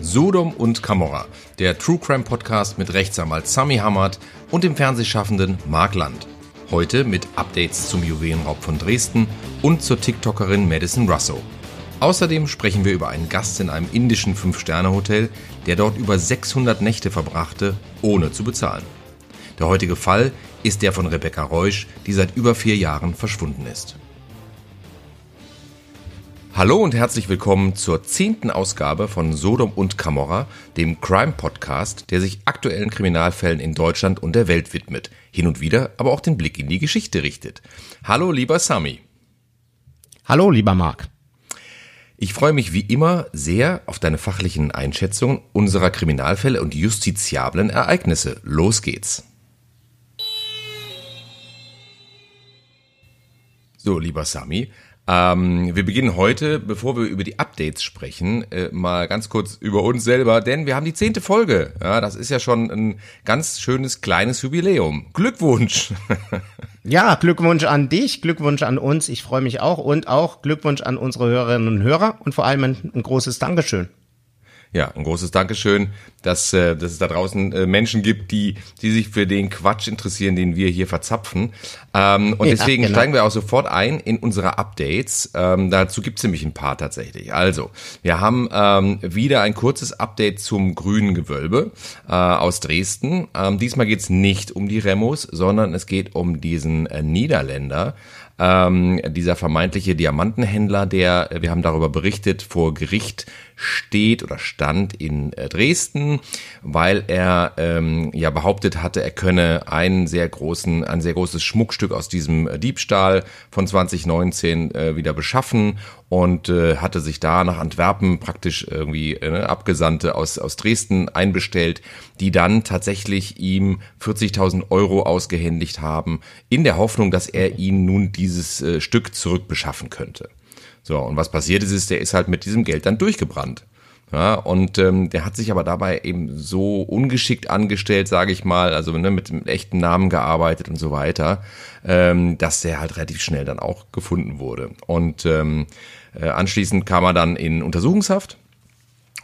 Sodom und Camorra, der True Crime Podcast mit Rechtsanwalt Sami Hammert und dem Fernsehschaffenden Mark Land. Heute mit Updates zum Juwelenraub von Dresden und zur TikTokerin Madison Russo. Außerdem sprechen wir über einen Gast in einem indischen Fünf-Sterne-Hotel, der dort über 600 Nächte verbrachte, ohne zu bezahlen. Der heutige Fall ist der von Rebecca Reusch, die seit über vier Jahren verschwunden ist. Hallo und herzlich willkommen zur zehnten Ausgabe von Sodom und Camorra, dem Crime-Podcast, der sich aktuellen Kriminalfällen in Deutschland und der Welt widmet, hin und wieder aber auch den Blick in die Geschichte richtet. Hallo, lieber Sami. Hallo, lieber Marc. Ich freue mich wie immer sehr auf deine fachlichen Einschätzungen unserer Kriminalfälle und justiziablen Ereignisse. Los geht's. So, lieber Sami, ähm, wir beginnen heute, bevor wir über die Updates sprechen, äh, mal ganz kurz über uns selber, denn wir haben die zehnte Folge. Ja, das ist ja schon ein ganz schönes kleines Jubiläum. Glückwunsch! ja, Glückwunsch an dich, Glückwunsch an uns. Ich freue mich auch und auch Glückwunsch an unsere Hörerinnen und Hörer und vor allem ein, ein großes Dankeschön ja, ein großes Dankeschön, dass, äh, dass es da draußen äh, Menschen gibt, die, die sich für den Quatsch interessieren, den wir hier verzapfen. Ähm, und ja, deswegen genau. steigen wir auch sofort ein in unsere Updates. Ähm, dazu gibt es nämlich ein paar tatsächlich. Also, wir haben ähm, wieder ein kurzes Update zum grünen Gewölbe äh, aus Dresden. Ähm, diesmal geht es nicht um die Remos, sondern es geht um diesen äh, Niederländer, ähm, dieser vermeintliche Diamantenhändler, der, wir haben darüber berichtet, vor Gericht steht oder stand in äh, Dresden, weil er ähm, ja behauptet hatte, er könne einen sehr großen, ein sehr großes Schmuckstück aus diesem äh, Diebstahl von 2019 äh, wieder beschaffen und äh, hatte sich da nach Antwerpen praktisch irgendwie äh, Abgesandte aus, aus Dresden einbestellt, die dann tatsächlich ihm 40.000 Euro ausgehändigt haben, in der Hoffnung, dass er ihnen nun dieses äh, Stück zurückbeschaffen könnte. So, und was passiert ist, ist, der ist halt mit diesem Geld dann durchgebrannt. Ja, und ähm, der hat sich aber dabei eben so ungeschickt angestellt, sage ich mal, also ne, mit dem echten Namen gearbeitet und so weiter, ähm, dass der halt relativ schnell dann auch gefunden wurde. Und ähm, äh, anschließend kam er dann in Untersuchungshaft.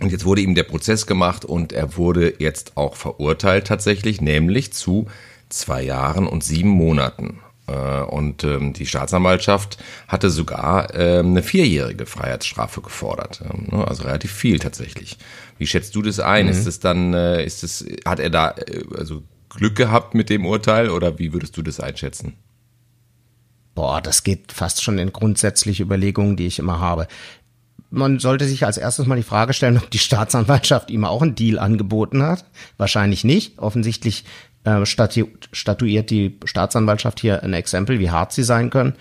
Und jetzt wurde ihm der Prozess gemacht und er wurde jetzt auch verurteilt tatsächlich, nämlich zu zwei Jahren und sieben Monaten. Äh, und ähm, die Staatsanwaltschaft hatte sogar ähm, eine vierjährige Freiheitsstrafe gefordert. Ähm, ne, also relativ viel tatsächlich. Wie schätzt du das ein? Mhm. Ist es dann, äh, ist es, hat er da äh, also Glück gehabt mit dem Urteil oder wie würdest du das einschätzen? Boah, das geht fast schon in grundsätzliche Überlegungen, die ich immer habe. Man sollte sich als erstes mal die Frage stellen, ob die Staatsanwaltschaft ihm auch einen Deal angeboten hat. Wahrscheinlich nicht. Offensichtlich äh, statu statuiert die Staatsanwaltschaft hier ein Exempel, wie hart sie sein können.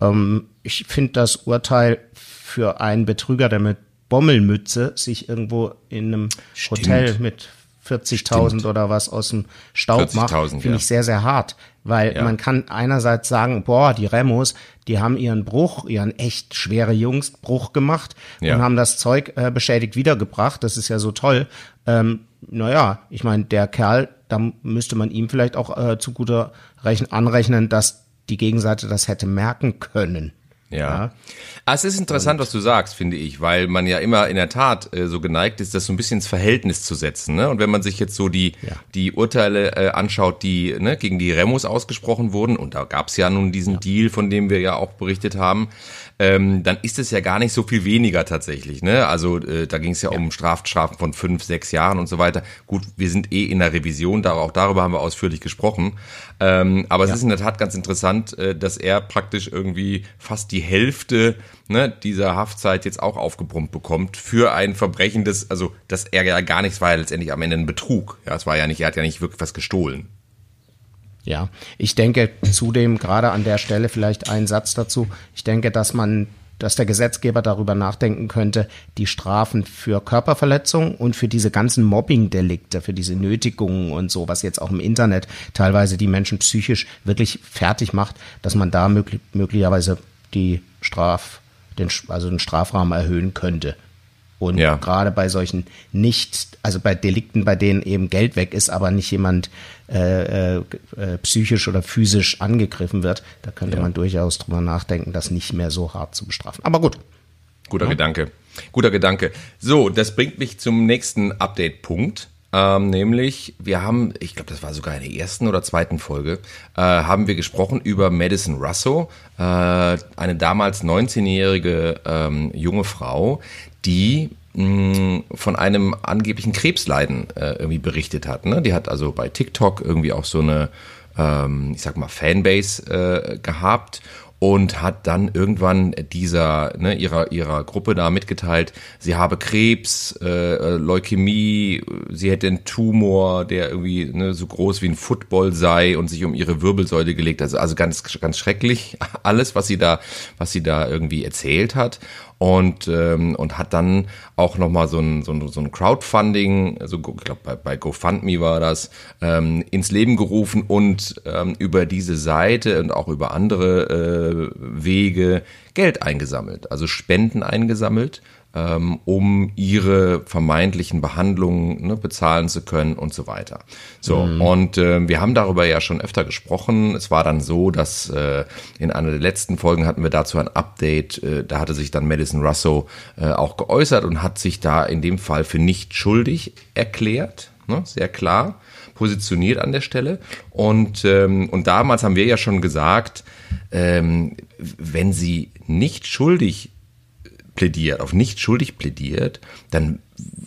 Ähm, ich finde das Urteil für einen Betrüger, der mit Bommelmütze sich irgendwo in einem Stimmt. Hotel mit 40.000 oder was aus dem Staub macht, finde ja. ich sehr, sehr hart. Weil ja. man kann einerseits sagen, boah, die Remos, die haben ihren Bruch, ihren echt schwere Jungs Bruch gemacht ja. und haben das Zeug äh, beschädigt wiedergebracht. Das ist ja so toll. Ähm, naja, ich meine, der Kerl, da müsste man ihm vielleicht auch äh, zu guter Rechn anrechnen, dass die Gegenseite das hätte merken können. Ja. ja. Ah, es ist interessant, was du sagst, finde ich, weil man ja immer in der Tat äh, so geneigt ist, das so ein bisschen ins Verhältnis zu setzen. Ne? Und wenn man sich jetzt so die, ja. die Urteile äh, anschaut, die ne, gegen die Remos ausgesprochen wurden, und da gab es ja nun diesen ja. Deal, von dem wir ja auch berichtet haben, ähm, dann ist es ja gar nicht so viel weniger tatsächlich. Ne? Also äh, da ging es ja, ja, um Strafstrafen von fünf, sechs Jahren und so weiter. Gut, wir sind eh in der Revision, da, auch darüber haben wir ausführlich gesprochen. Ähm, aber ja. es ist in der Tat ganz interessant, äh, dass er praktisch irgendwie fast die Hälfte ne, dieser Haftzeit jetzt auch aufgebrummt bekommt für ein Verbrechen, das, also dass er ja gar nichts war ja letztendlich am Ende ein Betrug. Ja, es war ja nicht, er hat ja nicht wirklich was gestohlen. Ja, ich denke zudem gerade an der Stelle vielleicht einen Satz dazu. Ich denke, dass man, dass der Gesetzgeber darüber nachdenken könnte, die Strafen für Körperverletzung und für diese ganzen Mobbing-Delikte, für diese Nötigungen und so, was jetzt auch im Internet teilweise die Menschen psychisch wirklich fertig macht, dass man da möglich, möglicherweise die Straf, den, also den Strafrahmen erhöhen könnte. Und ja. gerade bei solchen nicht, also bei Delikten, bei denen eben Geld weg ist, aber nicht jemand äh, äh, psychisch oder physisch angegriffen wird, da könnte ja. man durchaus drüber nachdenken, das nicht mehr so hart zu bestrafen. Aber gut. Guter ja. Gedanke. Guter Gedanke. So, das bringt mich zum nächsten Update-Punkt. Ähm, nämlich, wir haben, ich glaube, das war sogar in der ersten oder zweiten Folge, äh, haben wir gesprochen über Madison Russo, äh, eine damals 19-jährige ähm, junge Frau, die mh, von einem angeblichen Krebsleiden äh, irgendwie berichtet hat. Ne? Die hat also bei TikTok irgendwie auch so eine, ähm, ich sag mal, Fanbase äh, gehabt und hat dann irgendwann dieser ne, ihrer ihrer Gruppe da mitgeteilt, sie habe Krebs, äh, Leukämie, sie hätte einen Tumor, der irgendwie ne, so groß wie ein Football sei und sich um ihre Wirbelsäule gelegt. Also also ganz ganz schrecklich alles, was sie da was sie da irgendwie erzählt hat und ähm, und hat dann auch noch mal so ein so ein, so ein Crowdfunding, also ich glaube bei, bei GoFundMe war das, ähm, ins Leben gerufen und ähm, über diese Seite und auch über andere äh, Wege Geld eingesammelt, also Spenden eingesammelt ähm, um ihre vermeintlichen Behandlungen ne, bezahlen zu können und so weiter. So, mhm. und äh, wir haben darüber ja schon öfter gesprochen. Es war dann so, dass äh, in einer der letzten Folgen hatten wir dazu ein Update, äh, da hatte sich dann Madison Russo äh, auch geäußert und hat sich da in dem Fall für nicht schuldig erklärt, ne, sehr klar positioniert an der Stelle. Und, ähm, und damals haben wir ja schon gesagt, ähm, wenn sie nicht schuldig plädiert, auf nicht schuldig plädiert, dann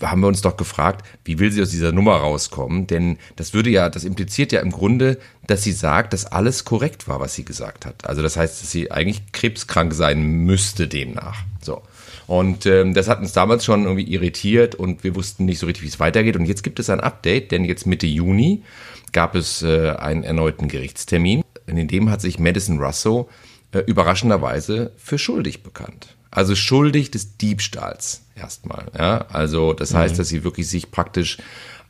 haben wir uns doch gefragt, wie will sie aus dieser Nummer rauskommen? Denn das würde ja, das impliziert ja im Grunde, dass sie sagt, dass alles korrekt war, was sie gesagt hat. Also das heißt, dass sie eigentlich krebskrank sein müsste demnach. So. Und ähm, das hat uns damals schon irgendwie irritiert und wir wussten nicht so richtig, wie es weitergeht. Und jetzt gibt es ein Update, denn jetzt Mitte Juni gab es äh, einen erneuten Gerichtstermin. In dem hat sich Madison Russo äh, überraschenderweise für schuldig bekannt. Also schuldig des Diebstahls erstmal. Ja? Also das heißt, mhm. dass sie wirklich sich praktisch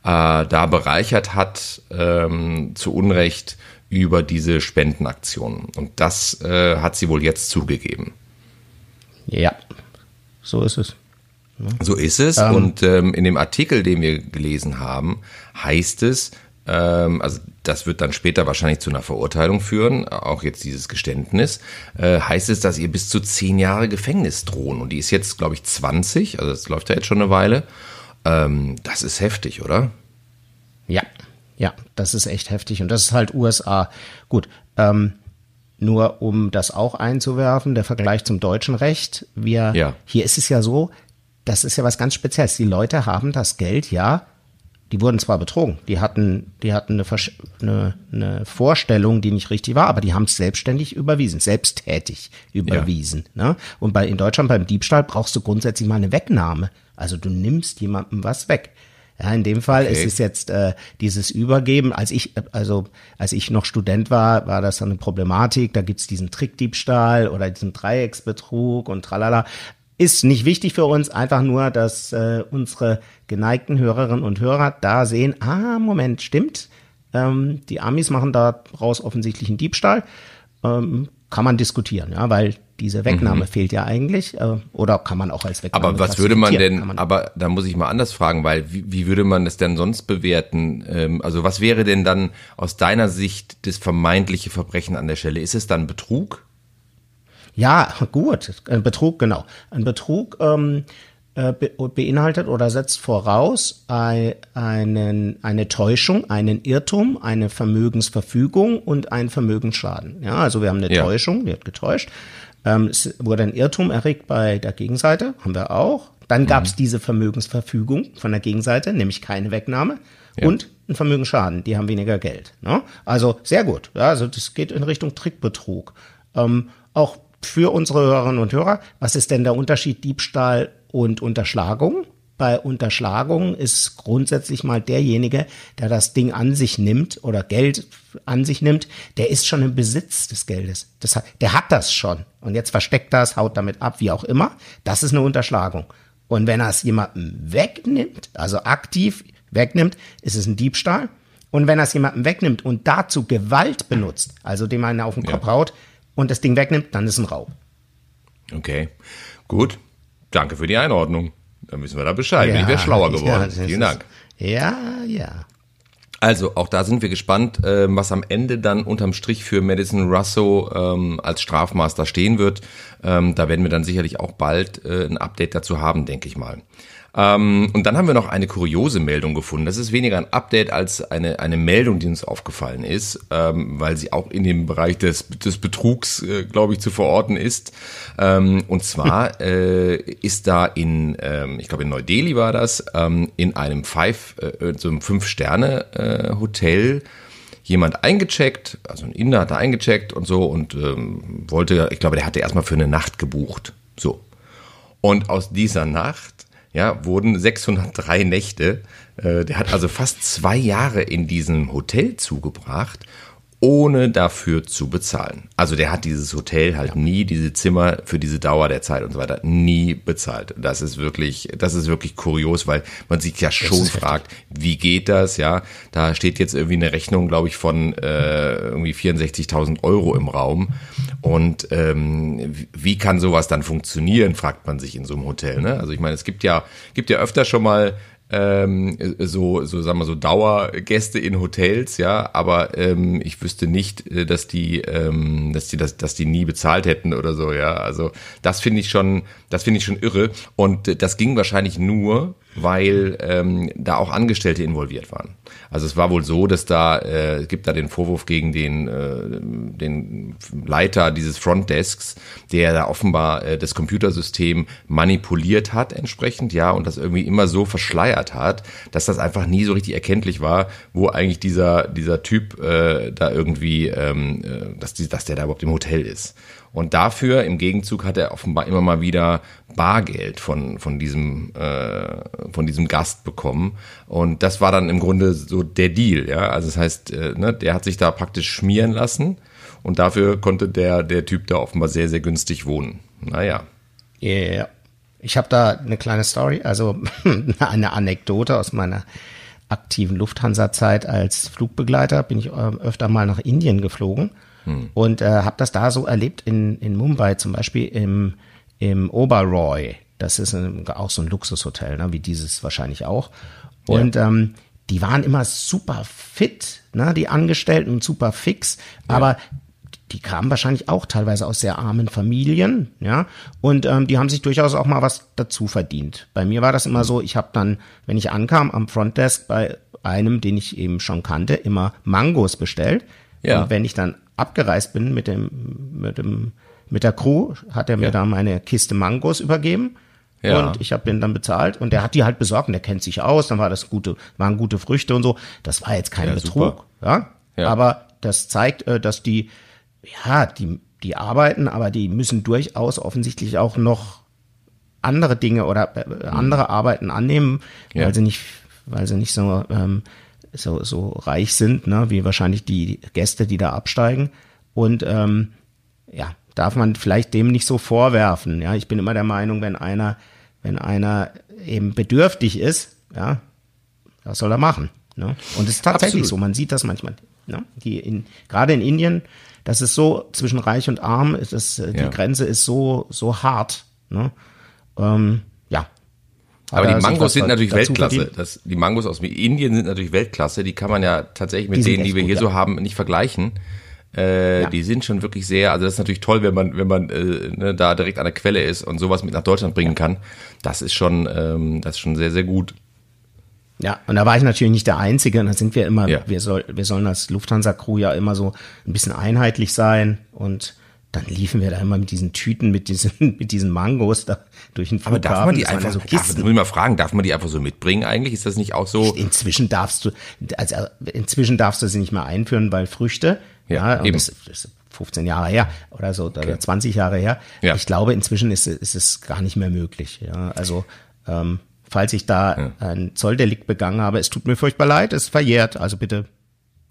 äh, da bereichert hat ähm, zu Unrecht über diese Spendenaktionen. Und das äh, hat sie wohl jetzt zugegeben. Ja, so ist es. Ja. So ist es. Ähm. Und ähm, in dem Artikel, den wir gelesen haben, heißt es, also das wird dann später wahrscheinlich zu einer Verurteilung führen, auch jetzt dieses Geständnis, äh, heißt es, dass ihr bis zu zehn Jahre Gefängnis drohen. Und die ist jetzt, glaube ich, 20, also das läuft ja jetzt schon eine Weile. Ähm, das ist heftig, oder? Ja, ja, das ist echt heftig. Und das ist halt USA. Gut, ähm, nur um das auch einzuwerfen, der Vergleich zum deutschen Recht. Wir, ja. hier ist es ja so, das ist ja was ganz Spezielles. Die Leute haben das Geld ja die wurden zwar betrogen, die hatten, die hatten eine, eine, eine Vorstellung, die nicht richtig war, aber die haben es selbstständig überwiesen, selbsttätig überwiesen. Ja. Ne? Und bei in Deutschland beim Diebstahl brauchst du grundsätzlich mal eine Wegnahme. Also du nimmst jemandem was weg. Ja, in dem Fall okay. ist es jetzt äh, dieses Übergeben. Als ich, also als ich noch Student war, war das dann eine Problematik. Da gibt's diesen Trickdiebstahl oder diesen Dreiecksbetrug und tralala. Ist nicht wichtig für uns, einfach nur, dass äh, unsere geneigten Hörerinnen und Hörer da sehen, ah, Moment, stimmt, ähm, die Amis machen daraus offensichtlich einen Diebstahl. Ähm, kann man diskutieren, ja, weil diese Wegnahme mhm. fehlt ja eigentlich. Äh, oder kann man auch als Wegnahme Aber was würde man denn, man aber da muss ich mal anders fragen, weil wie, wie würde man das denn sonst bewerten? Ähm, also was wäre denn dann aus deiner Sicht das vermeintliche Verbrechen an der Stelle? Ist es dann Betrug? Ja, gut. Ein Betrug, genau. Ein Betrug ähm, äh, beinhaltet oder setzt voraus einen, eine Täuschung, einen Irrtum, eine Vermögensverfügung und einen Vermögensschaden. Ja, also wir haben eine ja. Täuschung, die hat getäuscht. Ähm, es wurde ein Irrtum erregt bei der Gegenseite, haben wir auch. Dann gab es mhm. diese Vermögensverfügung von der Gegenseite, nämlich keine Wegnahme. Ja. Und ein Vermögensschaden, die haben weniger Geld. Ne? Also sehr gut. Ja, also das geht in Richtung Trickbetrug. Ähm, auch für unsere Hörerinnen und Hörer, was ist denn der Unterschied Diebstahl und Unterschlagung? Bei Unterschlagung ist grundsätzlich mal derjenige, der das Ding an sich nimmt oder Geld an sich nimmt, der ist schon im Besitz des Geldes. Das der hat das schon. Und jetzt versteckt das, haut damit ab, wie auch immer. Das ist eine Unterschlagung. Und wenn er es jemandem wegnimmt, also aktiv wegnimmt, ist es ein Diebstahl. Und wenn er es jemandem wegnimmt und dazu Gewalt benutzt, also dem einen auf den Kopf ja. haut, und das Ding wegnimmt, dann ist ein Raub. Okay, gut. Danke für die Einordnung. Dann wissen wir da Bescheid. Ja, Bin ich wäre schlauer geworden. Ja, Vielen Dank. ja, ja. Also auch da sind wir gespannt, äh, was am Ende dann unterm Strich für Madison Russo ähm, als Strafmaster stehen wird. Ähm, da werden wir dann sicherlich auch bald äh, ein Update dazu haben, denke ich mal. Ähm, und dann haben wir noch eine kuriose Meldung gefunden. Das ist weniger ein Update als eine, eine Meldung, die uns aufgefallen ist, ähm, weil sie auch in dem Bereich des, des Betrugs, äh, glaube ich, zu verorten ist. Ähm, und zwar äh, ist da in, ähm, ich glaube in Neu-Delhi war das, ähm, in einem Five, äh, so einem Fünf-Sterne-Hotel jemand eingecheckt, also ein Inder hat da eingecheckt und so und ähm, wollte, ich glaube, der hatte erstmal für eine Nacht gebucht. So. Und aus dieser Nacht ja, wurden 603 Nächte. Äh, der hat also fast zwei Jahre in diesem Hotel zugebracht ohne dafür zu bezahlen. Also der hat dieses Hotel halt nie, diese Zimmer für diese Dauer der Zeit und so weiter, nie bezahlt. Das ist wirklich, das ist wirklich kurios, weil man sich ja schon fragt, wie geht das, ja? Da steht jetzt irgendwie eine Rechnung, glaube ich, von äh, irgendwie 64.000 Euro im Raum. Und ähm, wie kann sowas dann funktionieren, fragt man sich in so einem Hotel. Ne? Also ich meine, es gibt ja, gibt ja öfter schon mal ähm, so, so sagen wir so Dauergäste in Hotels, ja, aber ähm, ich wüsste nicht, äh, dass die, ähm, dass die, dass, dass die nie bezahlt hätten oder so, ja. Also das finde ich schon, das finde ich schon irre. Und äh, das ging wahrscheinlich nur, weil ähm, da auch Angestellte involviert waren. Also es war wohl so, dass da äh, gibt da den Vorwurf gegen den äh, den Leiter dieses Frontdesks, der da offenbar äh, das Computersystem manipuliert hat entsprechend, ja, und das irgendwie immer so verschleiert hat, dass das einfach nie so richtig erkenntlich war, wo eigentlich dieser dieser Typ äh, da irgendwie, ähm, äh, dass die, dass der da überhaupt im Hotel ist. Und dafür im Gegenzug hat er offenbar immer mal wieder Bargeld von, von, diesem, äh, von diesem Gast bekommen. Und das war dann im Grunde so der Deal. Ja? Also das heißt, äh, ne, der hat sich da praktisch schmieren lassen und dafür konnte der, der Typ da offenbar sehr, sehr günstig wohnen. Naja. Ja, yeah. ich habe da eine kleine Story, also eine Anekdote aus meiner aktiven Lufthansa-Zeit als Flugbegleiter. Bin ich äh, öfter mal nach Indien geflogen hm. Und äh, habe das da so erlebt in, in Mumbai, zum Beispiel im, im Oberoi. Das ist ein, auch so ein Luxushotel, ne, wie dieses wahrscheinlich auch. Und ja. ähm, die waren immer super fit, ne, die Angestellten und super fix, ja. aber die kamen wahrscheinlich auch teilweise aus sehr armen Familien, ja, und ähm, die haben sich durchaus auch mal was dazu verdient. Bei mir war das immer so, ich habe dann, wenn ich ankam am Frontdesk bei einem, den ich eben schon kannte, immer Mangos bestellt. Ja. Und wenn ich dann abgereist bin mit dem, mit dem, mit der Crew, hat er mir ja. da meine Kiste Mangos übergeben. Ja. Und ich habe den dann bezahlt und der hat die halt besorgt und der kennt sich aus, dann war das gute, waren gute Früchte und so. Das war jetzt kein ja, Betrug, ja? ja. Aber das zeigt, äh, dass die, ja, die, die arbeiten, aber die müssen durchaus offensichtlich auch noch andere Dinge oder äh, andere Arbeiten annehmen, weil sie nicht, weil sie nicht so ähm, so, so reich sind, ne, wie wahrscheinlich die Gäste, die da absteigen. Und ähm, ja, darf man vielleicht dem nicht so vorwerfen. Ja, ich bin immer der Meinung, wenn einer, wenn einer eben bedürftig ist, ja, was soll er machen? Ne? Und es ist tatsächlich Absolut. so, man sieht das manchmal. Ne? Die in, gerade in Indien, das ist so zwischen reich und arm, ist es, äh, die ja. Grenze ist so, so hart. Ne? Ähm, aber die Mangos sind natürlich Weltklasse. Das, die Mangos aus Indien sind natürlich Weltklasse. Die kann man ja tatsächlich mit die denen, die wir gut, hier ja. so haben, nicht vergleichen. Äh, ja. Die sind schon wirklich sehr, also das ist natürlich toll, wenn man, wenn man äh, ne, da direkt an der Quelle ist und sowas mit nach Deutschland bringen kann. Das ist schon, ähm, das ist schon sehr, sehr gut. Ja, und da war ich natürlich nicht der Einzige. Und da sind wir immer, ja. wir, soll, wir sollen als Lufthansa-Crew ja immer so ein bisschen einheitlich sein und dann liefen wir da immer mit diesen Tüten, mit diesen, mit diesen Mangos da durch den Flughafen. Aber darf man die einfach so Kisten? Darf, muss ich mal fragen, darf man die einfach so mitbringen eigentlich? Ist das nicht auch so? Inzwischen darfst du, also inzwischen darfst du sie nicht mehr einführen, weil Früchte, ja, ja eben. Das, das, 15 Jahre her oder so, okay. oder 20 Jahre her. Ja. Ich glaube, inzwischen ist, ist es gar nicht mehr möglich. Ja, also, ähm, falls ich da ja. ein Zolldelikt begangen habe, es tut mir furchtbar leid, es verjährt, also bitte.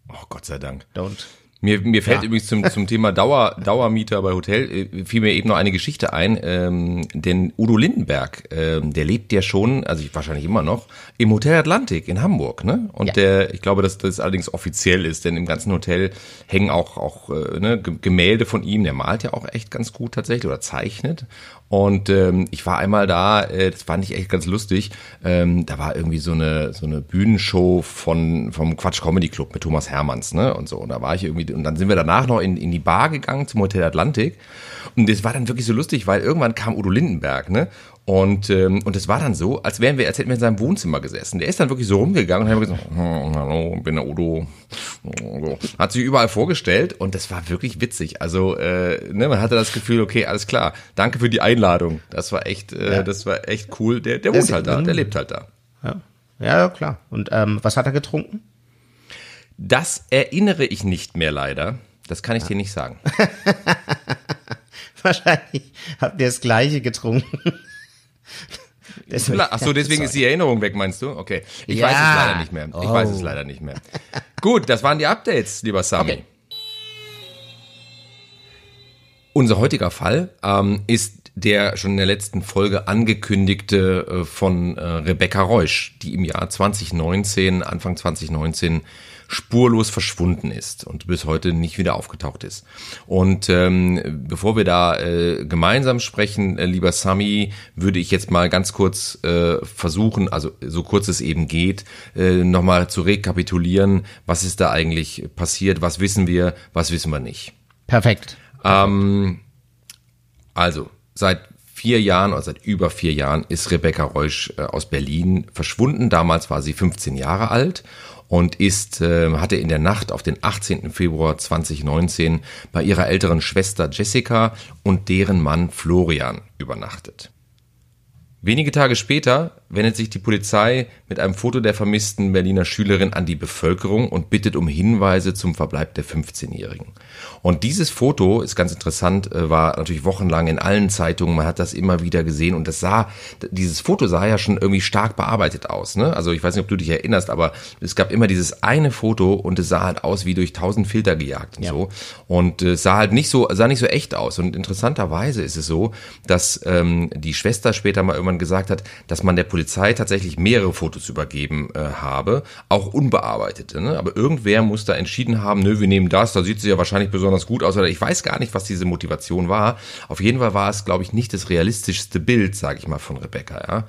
Oh Gott sei Dank. Don't Mir, mir fällt ja. übrigens zum, zum Thema Dauer, Dauermieter bei Hotel, äh, fiel mir eben noch eine Geschichte ein, ähm, denn Udo Lindenberg, ähm, der lebt ja schon, also wahrscheinlich immer noch, im Hotel Atlantik in Hamburg, ne? Und ja. der, ich glaube, dass das allerdings offiziell ist, denn im ganzen Hotel hängen auch, auch äh, ne, Gemälde von ihm, der malt ja auch echt ganz gut tatsächlich oder zeichnet. Und ähm, ich war einmal da, äh, das fand ich echt ganz lustig. Ähm, da war irgendwie so eine so eine Bühnenshow von vom Quatsch Comedy Club mit Thomas Hermanns, ne? Und so. Und da war ich irgendwie und dann sind wir danach noch in, in die Bar gegangen zum Hotel Atlantik. Und das war dann wirklich so lustig, weil irgendwann kam Udo Lindenberg, ne? Und, ähm, und es war dann so, als wären wir, als hätten wir in seinem Wohnzimmer gesessen. Der ist dann wirklich so rumgegangen und hat gesagt, hm, hallo, bin der Udo. Hat sich überall vorgestellt und das war wirklich witzig. Also, äh, ne, man hatte das Gefühl, okay, alles klar, danke für die Einladung. Das war echt, äh, ja. das war echt cool. Der, der wohnt halt da, der lebt halt da. Ja, ja klar. Und ähm, was hat er getrunken? Das erinnere ich nicht mehr leider. Das kann ich ja. dir nicht sagen. Wahrscheinlich habt ihr das gleiche getrunken. Deswegen, Ach so, deswegen ist die Erinnerung weg, meinst du? Okay. Ich ja. weiß es leider nicht mehr. Ich oh. weiß es leider nicht mehr. Gut, das waren die Updates, lieber Sami. Okay. Unser heutiger Fall ähm, ist der schon in der letzten Folge angekündigte äh, von äh, Rebecca Reusch, die im Jahr 2019, Anfang 2019 spurlos verschwunden ist und bis heute nicht wieder aufgetaucht ist. Und ähm, bevor wir da äh, gemeinsam sprechen, äh, lieber Sami, würde ich jetzt mal ganz kurz äh, versuchen, also so kurz es eben geht, äh, nochmal zu rekapitulieren, was ist da eigentlich passiert, was wissen wir, was wissen wir nicht. Perfekt. Ähm, also, seit vier Jahren oder seit über vier Jahren ist Rebecca Reusch äh, aus Berlin verschwunden. Damals war sie 15 Jahre alt und ist, äh, hatte in der Nacht auf den 18. Februar 2019 bei ihrer älteren Schwester Jessica und deren Mann Florian übernachtet. Wenige Tage später wendet sich die Polizei mit einem Foto der vermissten Berliner Schülerin an die Bevölkerung und bittet um Hinweise zum Verbleib der 15-Jährigen. Und dieses Foto ist ganz interessant, äh, war natürlich wochenlang in allen Zeitungen, man hat das immer wieder gesehen und das sah, dieses Foto sah ja schon irgendwie stark bearbeitet aus. Ne? Also ich weiß nicht, ob du dich erinnerst, aber es gab immer dieses eine Foto und es sah halt aus wie durch tausend Filter gejagt und ja. so. Und es sah halt nicht so, sah nicht so echt aus. Und interessanterweise ist es so, dass ähm, die Schwester später mal irgendwann gesagt hat, dass man der Polizei Polizei tatsächlich mehrere Fotos übergeben äh, habe, auch unbearbeitete. Ne? Aber irgendwer muss da entschieden haben, nö, wir nehmen das, da sieht sie ja wahrscheinlich besonders gut aus. Oder ich weiß gar nicht, was diese Motivation war. Auf jeden Fall war es, glaube ich, nicht das realistischste Bild, sage ich mal, von Rebecca.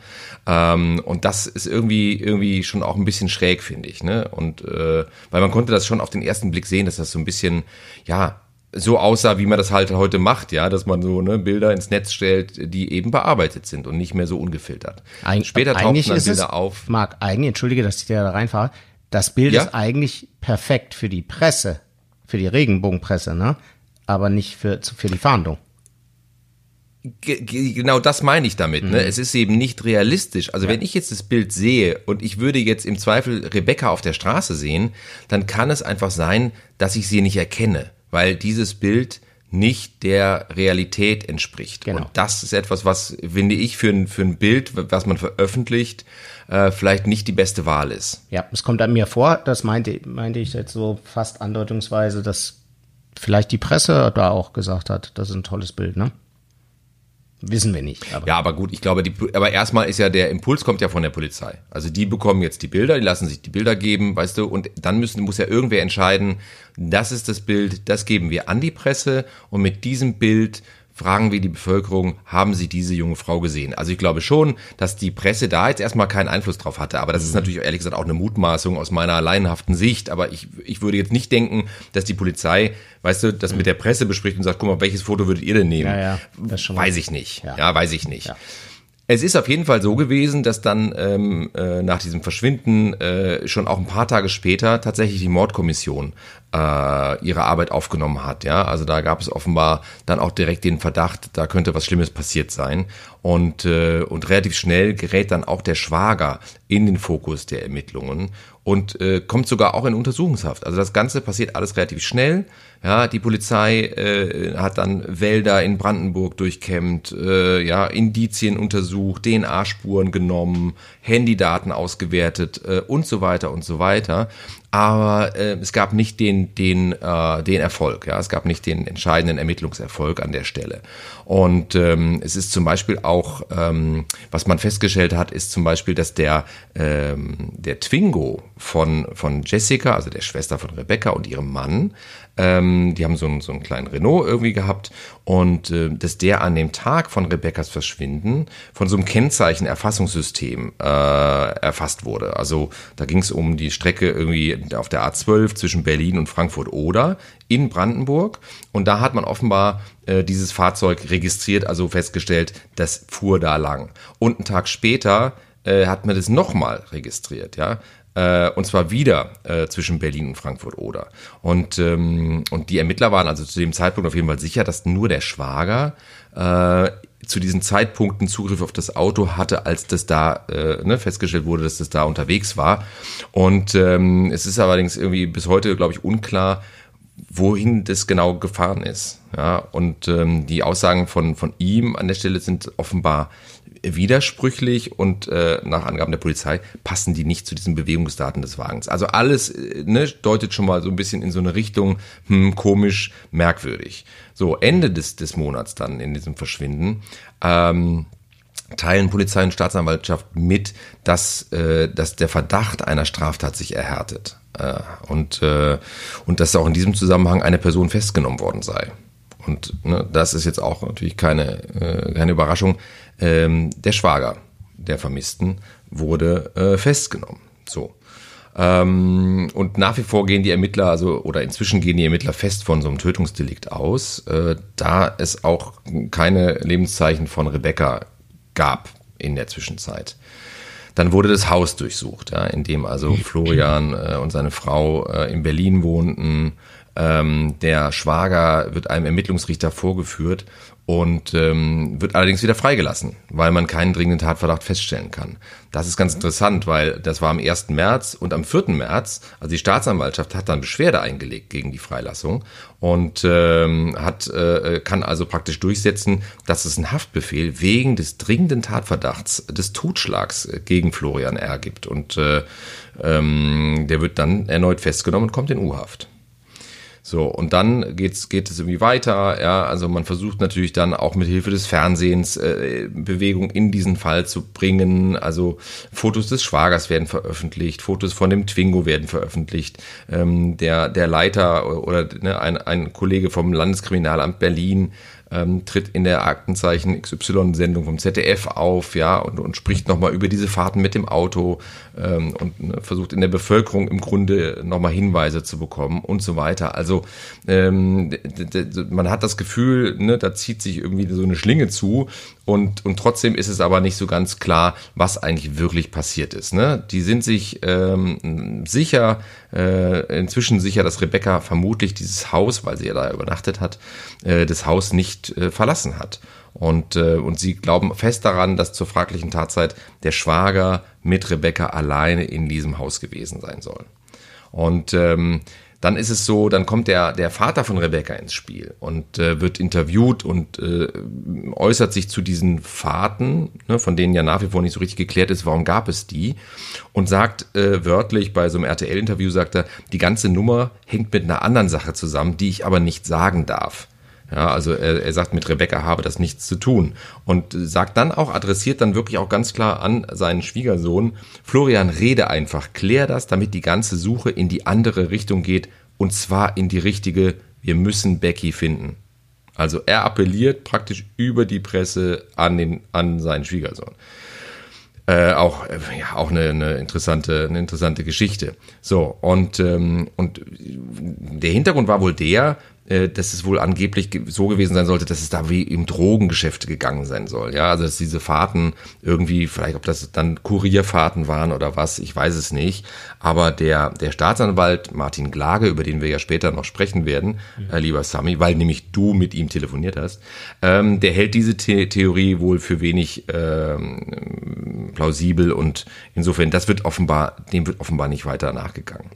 Ja? Ähm, und das ist irgendwie irgendwie schon auch ein bisschen schräg, finde ich. Ne? Und äh, weil man konnte das schon auf den ersten Blick sehen, dass das so ein bisschen, ja, so aussah, wie man das halt heute macht, ja, dass man so ne, Bilder ins Netz stellt, die eben bearbeitet sind und nicht mehr so ungefiltert. Eig Später tauchen dann Bilder es, auf. Marc, eigentlich, entschuldige, dass ich da reinfahre, das Bild ja? ist eigentlich perfekt für die Presse, für die Regenbogenpresse, ne? Aber nicht für, für die Fahndung. genau das meine ich damit. Ne? Mhm. Es ist eben nicht realistisch. Also ja. wenn ich jetzt das Bild sehe und ich würde jetzt im Zweifel Rebecca auf der Straße sehen, dann kann es einfach sein, dass ich sie nicht erkenne weil dieses Bild nicht der Realität entspricht. Genau. Und das ist etwas, was, finde ich, für ein, für ein Bild, was man veröffentlicht, äh, vielleicht nicht die beste Wahl ist. Ja, es kommt an mir vor, das meinte, meinte ich jetzt so fast andeutungsweise, dass vielleicht die Presse da auch gesagt hat, das ist ein tolles Bild, ne? Wissen wir nicht. Aber. Ja, aber gut, ich glaube, die, aber erstmal ist ja der Impuls kommt ja von der Polizei. Also die bekommen jetzt die Bilder, die lassen sich die Bilder geben, weißt du, und dann müssen, muss ja irgendwer entscheiden, das ist das Bild, das geben wir an die Presse und mit diesem Bild fragen wir die Bevölkerung, haben sie diese junge Frau gesehen? Also ich glaube schon, dass die Presse da jetzt erstmal keinen Einfluss drauf hatte. Aber das ist mhm. natürlich ehrlich gesagt auch eine Mutmaßung aus meiner alleinhaften Sicht. Aber ich, ich würde jetzt nicht denken, dass die Polizei, weißt du, das mit der Presse bespricht und sagt, guck mal, welches Foto würdet ihr denn nehmen? Ja, ja, weiß ich nicht. Ja, ja weiß ich nicht. Ja. Es ist auf jeden Fall so gewesen, dass dann ähm, äh, nach diesem Verschwinden äh, schon auch ein paar Tage später tatsächlich die Mordkommission äh, ihre Arbeit aufgenommen hat. Ja, also da gab es offenbar dann auch direkt den Verdacht, da könnte was Schlimmes passiert sein. Und äh, und relativ schnell gerät dann auch der Schwager in den Fokus der Ermittlungen und äh, kommt sogar auch in Untersuchungshaft. Also das Ganze passiert alles relativ schnell. Ja, die Polizei äh, hat dann Wälder in Brandenburg durchkämmt, äh, ja, Indizien untersucht, DNA-Spuren genommen, Handydaten ausgewertet äh, und so weiter und so weiter. Aber äh, es gab nicht den den, äh, den Erfolg. Ja, es gab nicht den entscheidenden Ermittlungserfolg an der Stelle. Und ähm, es ist zum Beispiel auch, ähm, was man festgestellt hat, ist zum Beispiel, dass der, ähm, der Twingo von, von Jessica, also der Schwester von Rebecca und ihrem Mann, ähm, die haben so einen, so einen kleinen Renault irgendwie gehabt und äh, dass der an dem Tag von Rebeccas Verschwinden von so einem Kennzeichenerfassungssystem äh, erfasst wurde. Also da ging es um die Strecke irgendwie auf der A12 zwischen Berlin und Frankfurt oder in Brandenburg und da hat man offenbar äh, dieses Fahrzeug registriert, also festgestellt, das fuhr da lang. Und einen Tag später äh, hat man das nochmal registriert, ja äh, und zwar wieder äh, zwischen Berlin und Frankfurt oder. Und, ähm, und die Ermittler waren also zu dem Zeitpunkt auf jeden Fall sicher, dass nur der Schwager äh, zu diesen Zeitpunkten Zugriff auf das Auto hatte, als das da äh, ne, festgestellt wurde, dass das da unterwegs war. Und ähm, es ist allerdings irgendwie bis heute, glaube ich, unklar, wohin das genau gefahren ist. Ja, und ähm, die Aussagen von, von ihm an der Stelle sind offenbar widersprüchlich und äh, nach Angaben der Polizei passen die nicht zu diesen Bewegungsdaten des Wagens. Also alles äh, ne, deutet schon mal so ein bisschen in so eine Richtung, hm, komisch, merkwürdig. So, Ende des, des Monats dann in diesem Verschwinden. Ähm, teilen Polizei und Staatsanwaltschaft mit, dass, äh, dass der Verdacht einer Straftat sich erhärtet äh, und, äh, und dass auch in diesem Zusammenhang eine Person festgenommen worden sei. Und ne, das ist jetzt auch natürlich keine, äh, keine Überraschung. Ähm, der Schwager der Vermissten wurde äh, festgenommen. So. Ähm, und nach wie vor gehen die Ermittler, also oder inzwischen gehen die Ermittler fest von so einem Tötungsdelikt aus, äh, da es auch keine Lebenszeichen von Rebecca gab in der Zwischenzeit. Dann wurde das Haus durchsucht, ja, in dem also Florian äh, und seine Frau äh, in Berlin wohnten. Ähm, der Schwager wird einem Ermittlungsrichter vorgeführt und ähm, wird allerdings wieder freigelassen, weil man keinen dringenden Tatverdacht feststellen kann. Das ist ganz interessant, weil das war am 1. März und am 4. März, also die Staatsanwaltschaft hat dann Beschwerde eingelegt gegen die Freilassung und ähm, hat äh, kann also praktisch durchsetzen, dass es einen Haftbefehl wegen des dringenden Tatverdachts des Totschlags gegen Florian R. gibt und äh, ähm, der wird dann erneut festgenommen und kommt in U-Haft. So, und dann geht's, geht es irgendwie weiter, ja, also man versucht natürlich dann auch mit Hilfe des Fernsehens äh, Bewegung in diesen Fall zu bringen. Also Fotos des Schwagers werden veröffentlicht, Fotos von dem Twingo werden veröffentlicht. Ähm, der, der Leiter oder ne, ein, ein Kollege vom Landeskriminalamt Berlin ähm, tritt in der Aktenzeichen XY-Sendung vom ZDF auf, ja, und, und spricht nochmal über diese Fahrten mit dem Auto ähm, und ne, versucht in der Bevölkerung im Grunde nochmal Hinweise zu bekommen und so weiter. Also ähm, man hat das Gefühl, ne, da zieht sich irgendwie so eine Schlinge zu und, und trotzdem ist es aber nicht so ganz klar, was eigentlich wirklich passiert ist. Ne? Die sind sich ähm, sicher, äh, inzwischen sicher, dass Rebecca vermutlich dieses Haus, weil sie ja da übernachtet hat, äh, das Haus nicht äh, verlassen hat. Und, äh, und sie glauben fest daran, dass zur fraglichen Tatzeit der Schwager mit Rebecca alleine in diesem Haus gewesen sein soll. Und ähm, dann ist es so, dann kommt der, der Vater von Rebecca ins Spiel und äh, wird interviewt und äh, äußert sich zu diesen Fahrten, ne, von denen ja nach wie vor nicht so richtig geklärt ist, warum gab es die, und sagt äh, wörtlich bei so einem RTL-Interview, sagt er, die ganze Nummer hängt mit einer anderen Sache zusammen, die ich aber nicht sagen darf. Ja, also er, er sagt, mit Rebecca habe das nichts zu tun. Und sagt dann auch, adressiert dann wirklich auch ganz klar an seinen Schwiegersohn, Florian, rede einfach, klär das, damit die ganze Suche in die andere Richtung geht, und zwar in die richtige, wir müssen Becky finden. Also er appelliert praktisch über die Presse an, den, an seinen Schwiegersohn. Äh, auch äh, ja, auch eine, eine interessante eine interessante Geschichte so und ähm, und der Hintergrund war wohl der dass es wohl angeblich so gewesen sein sollte, dass es da wie im Drogengeschäft gegangen sein soll. Ja, also dass diese Fahrten irgendwie, vielleicht ob das dann Kurierfahrten waren oder was, ich weiß es nicht. Aber der, der Staatsanwalt Martin Glage, über den wir ja später noch sprechen werden, mhm. äh, lieber Sami, weil nämlich du mit ihm telefoniert hast, ähm, der hält diese The Theorie wohl für wenig ähm, plausibel und insofern, das wird offenbar, dem wird offenbar nicht weiter nachgegangen.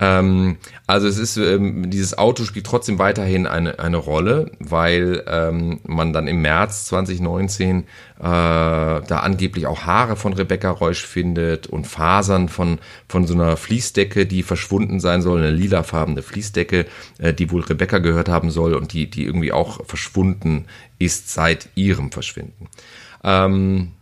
Ähm, also es ist, ähm, dieses Auto spielt trotzdem weiterhin eine, eine Rolle, weil ähm, man dann im März 2019 äh, da angeblich auch Haare von Rebecca Reusch findet und Fasern von, von so einer Fließdecke, die verschwunden sein soll, eine lilafarbene Fließdecke, äh, die wohl Rebecca gehört haben soll und die, die irgendwie auch verschwunden ist seit ihrem Verschwinden. Ähm,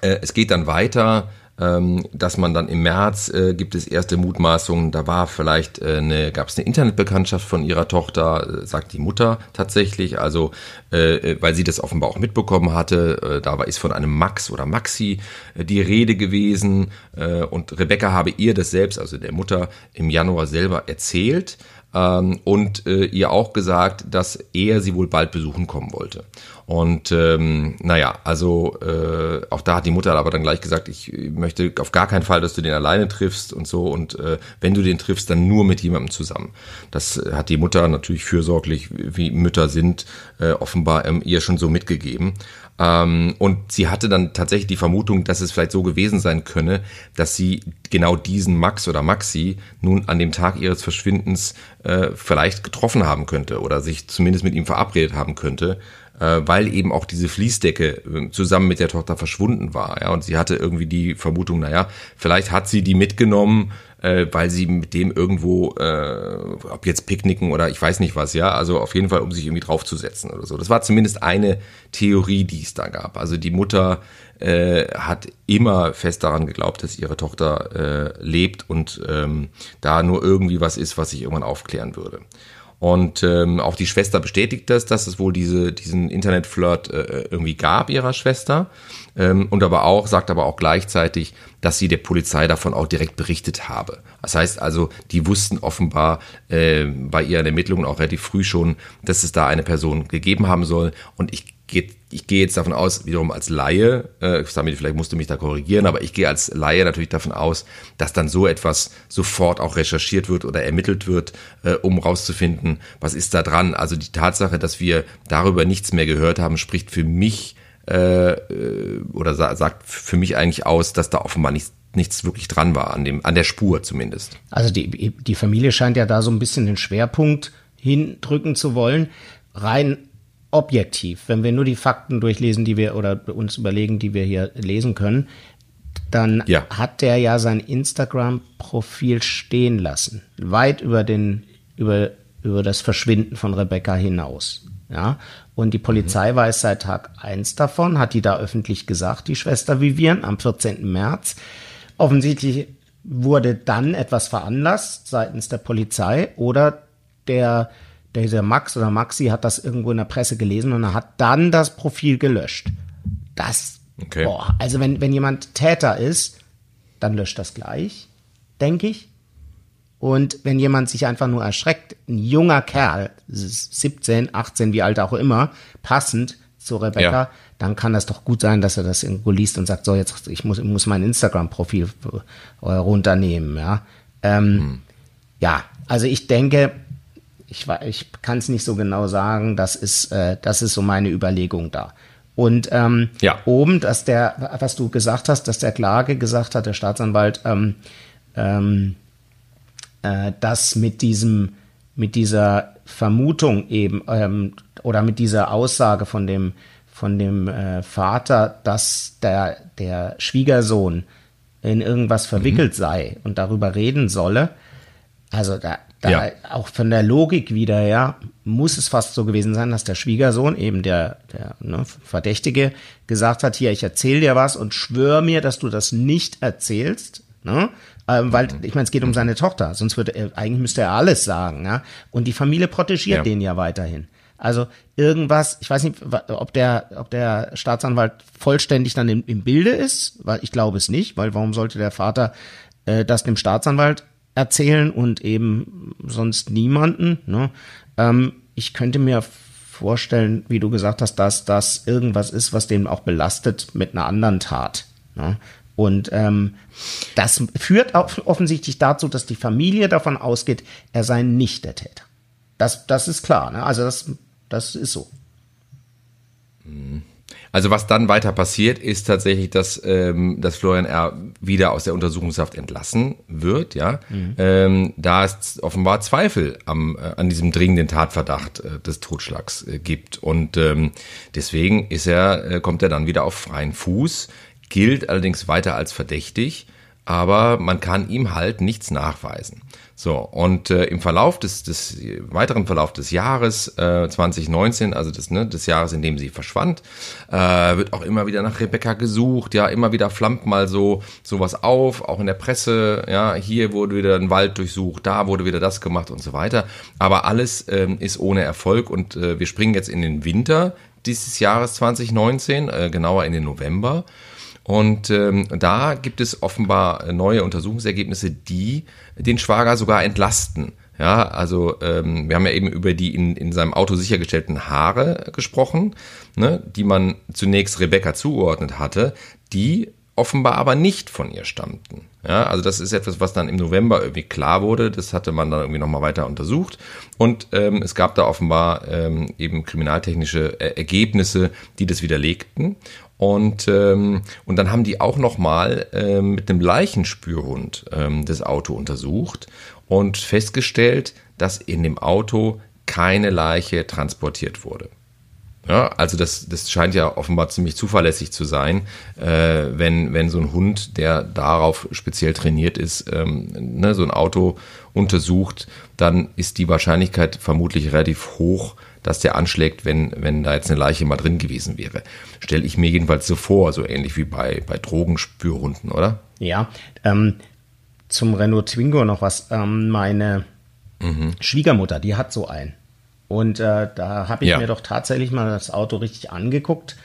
äh, es geht dann weiter ähm, dass man dann im März äh, gibt es erste Mutmaßungen, da war vielleicht äh, eine, gab es eine Internetbekanntschaft von ihrer Tochter, äh, sagt die Mutter tatsächlich, also äh, äh, weil sie das offenbar auch mitbekommen hatte, äh, da war ist von einem Max oder Maxi äh, die Rede gewesen. Äh, und Rebecca habe ihr das selbst, also der Mutter im Januar selber erzählt ähm, und äh, ihr auch gesagt, dass er sie wohl bald besuchen kommen wollte. Und ähm, naja, also äh, auch da hat die Mutter aber dann gleich gesagt, ich möchte auf gar keinen Fall, dass du den alleine triffst und so. Und äh, wenn du den triffst, dann nur mit jemandem zusammen. Das hat die Mutter natürlich fürsorglich, wie Mütter sind, äh, offenbar ähm, ihr schon so mitgegeben. Ähm, und sie hatte dann tatsächlich die Vermutung, dass es vielleicht so gewesen sein könne, dass sie genau diesen Max oder Maxi nun an dem Tag ihres Verschwindens äh, vielleicht getroffen haben könnte oder sich zumindest mit ihm verabredet haben könnte äh, weil eben auch diese Fließdecke äh, zusammen mit der Tochter verschwunden war. Ja, und sie hatte irgendwie die Vermutung, naja, vielleicht hat sie die mitgenommen, äh, weil sie mit dem irgendwo, äh, ob jetzt Picknicken oder ich weiß nicht was, ja, also auf jeden Fall, um sich irgendwie draufzusetzen oder so. Das war zumindest eine Theorie, die es da gab. Also die Mutter äh, hat immer fest daran geglaubt, dass ihre Tochter äh, lebt und ähm, da nur irgendwie was ist, was sich irgendwann aufklären würde. Und ähm, auch die Schwester bestätigt das, dass es wohl diese, diesen Internetflirt äh, irgendwie gab ihrer Schwester. Ähm, und aber auch, sagt aber auch gleichzeitig, dass sie der Polizei davon auch direkt berichtet habe. Das heißt also, die wussten offenbar äh, bei ihren Ermittlungen auch relativ früh schon, dass es da eine Person gegeben haben soll. Und ich geht, ich gehe jetzt davon aus, wiederum als Laie, äh, Sammy, vielleicht musst du mich da korrigieren, aber ich gehe als Laie natürlich davon aus, dass dann so etwas sofort auch recherchiert wird oder ermittelt wird, äh, um rauszufinden, was ist da dran. Also die Tatsache, dass wir darüber nichts mehr gehört haben, spricht für mich äh, äh oder sa sagt für mich eigentlich aus, dass da offenbar nichts nichts wirklich dran war, an, dem, an der Spur zumindest. Also die, die Familie scheint ja da so ein bisschen den Schwerpunkt hindrücken zu wollen. Rein objektiv, wenn wir nur die Fakten durchlesen, die wir oder uns überlegen, die wir hier lesen können, dann ja. hat der ja sein Instagram-Profil stehen lassen, weit über den über über das Verschwinden von Rebecca hinaus. Ja, und die Polizei mhm. weiß seit Tag eins davon, hat die da öffentlich gesagt, die Schwester Vivian, am 14. März. Offensichtlich wurde dann etwas veranlasst seitens der Polizei oder der dieser Max oder Maxi hat das irgendwo in der Presse gelesen und er hat dann das Profil gelöscht. Das, okay. boah, also wenn, wenn jemand Täter ist, dann löscht das gleich, denke ich. Und wenn jemand sich einfach nur erschreckt, ein junger Kerl, 17, 18, wie alt auch immer, passend zu Rebecca, ja. dann kann das doch gut sein, dass er das irgendwo liest und sagt, so jetzt, ich muss, ich muss mein Instagram-Profil runternehmen, ja. Ähm, hm. Ja, also ich denke, ich, ich kann es nicht so genau sagen. Das ist, äh, das ist so meine Überlegung da. Und ähm, ja. oben, dass der, was du gesagt hast, dass der Klage gesagt hat, der Staatsanwalt, ähm, ähm, äh, dass mit diesem, mit dieser Vermutung eben ähm, oder mit dieser Aussage von dem, von dem äh, Vater, dass der, der Schwiegersohn in irgendwas verwickelt mhm. sei und darüber reden solle. Also da, da ja. auch von der Logik wieder, ja, muss es fast so gewesen sein, dass der Schwiegersohn, eben der, der ne, Verdächtige, gesagt hat, hier, ich erzähle dir was und schwör mir, dass du das nicht erzählst. Ne? Ähm, weil, ich meine, es geht um seine Tochter, sonst würde er, eigentlich müsste er alles sagen, ja. Und die Familie protegiert ja. den ja weiterhin. Also irgendwas, ich weiß nicht, ob der, ob der Staatsanwalt vollständig dann im, im Bilde ist, weil ich glaube es nicht, weil warum sollte der Vater äh, das dem Staatsanwalt erzählen und eben sonst niemanden. Ne? Ähm, ich könnte mir vorstellen, wie du gesagt hast, dass das irgendwas ist, was den auch belastet mit einer anderen Tat. Ne? Und ähm, das führt offensichtlich dazu, dass die Familie davon ausgeht, er sei nicht der Täter. Das, das ist klar. Ne? Also das, das ist so. Mhm. Also was dann weiter passiert, ist tatsächlich, dass, ähm, dass Florian R. wieder aus der Untersuchungshaft entlassen wird, ja, mhm. ähm, da es offenbar Zweifel am, äh, an diesem dringenden Tatverdacht äh, des Totschlags äh, gibt. Und ähm, deswegen ist er, äh, kommt er dann wieder auf freien Fuß, gilt allerdings weiter als verdächtig, aber man kann ihm halt nichts nachweisen. So, und äh, im Verlauf des, des weiteren Verlauf des Jahres äh, 2019, also des, ne, des Jahres, in dem sie verschwand, äh, wird auch immer wieder nach Rebecca gesucht, ja, immer wieder flammt mal so sowas auf, auch in der Presse, ja, hier wurde wieder ein Wald durchsucht, da wurde wieder das gemacht und so weiter. Aber alles ähm, ist ohne Erfolg und äh, wir springen jetzt in den Winter dieses Jahres 2019, äh, genauer in den November. Und ähm, da gibt es offenbar neue Untersuchungsergebnisse, die den Schwager sogar entlasten. Ja, also ähm, wir haben ja eben über die in, in seinem Auto sichergestellten Haare gesprochen, ne, die man zunächst Rebecca zugeordnet hatte, die offenbar aber nicht von ihr stammten. Ja, also das ist etwas, was dann im November irgendwie klar wurde. Das hatte man dann irgendwie nochmal weiter untersucht. Und ähm, es gab da offenbar ähm, eben kriminaltechnische äh, Ergebnisse, die das widerlegten. Und, ähm, und dann haben die auch nochmal ähm, mit einem Leichenspürhund ähm, das Auto untersucht und festgestellt, dass in dem Auto keine Leiche transportiert wurde. Ja, also das, das scheint ja offenbar ziemlich zuverlässig zu sein, äh, wenn, wenn so ein Hund, der darauf speziell trainiert ist, ähm, ne, so ein Auto untersucht, dann ist die Wahrscheinlichkeit vermutlich relativ hoch, dass der anschlägt, wenn, wenn da jetzt eine Leiche mal drin gewesen wäre. Stelle ich mir jedenfalls so vor, so ähnlich wie bei, bei Drogenspürhunden, oder? Ja, ähm, zum Renault Twingo noch was. Ähm, meine mhm. Schwiegermutter, die hat so einen. Und äh, da habe ich ja. mir doch tatsächlich mal das Auto richtig angeguckt,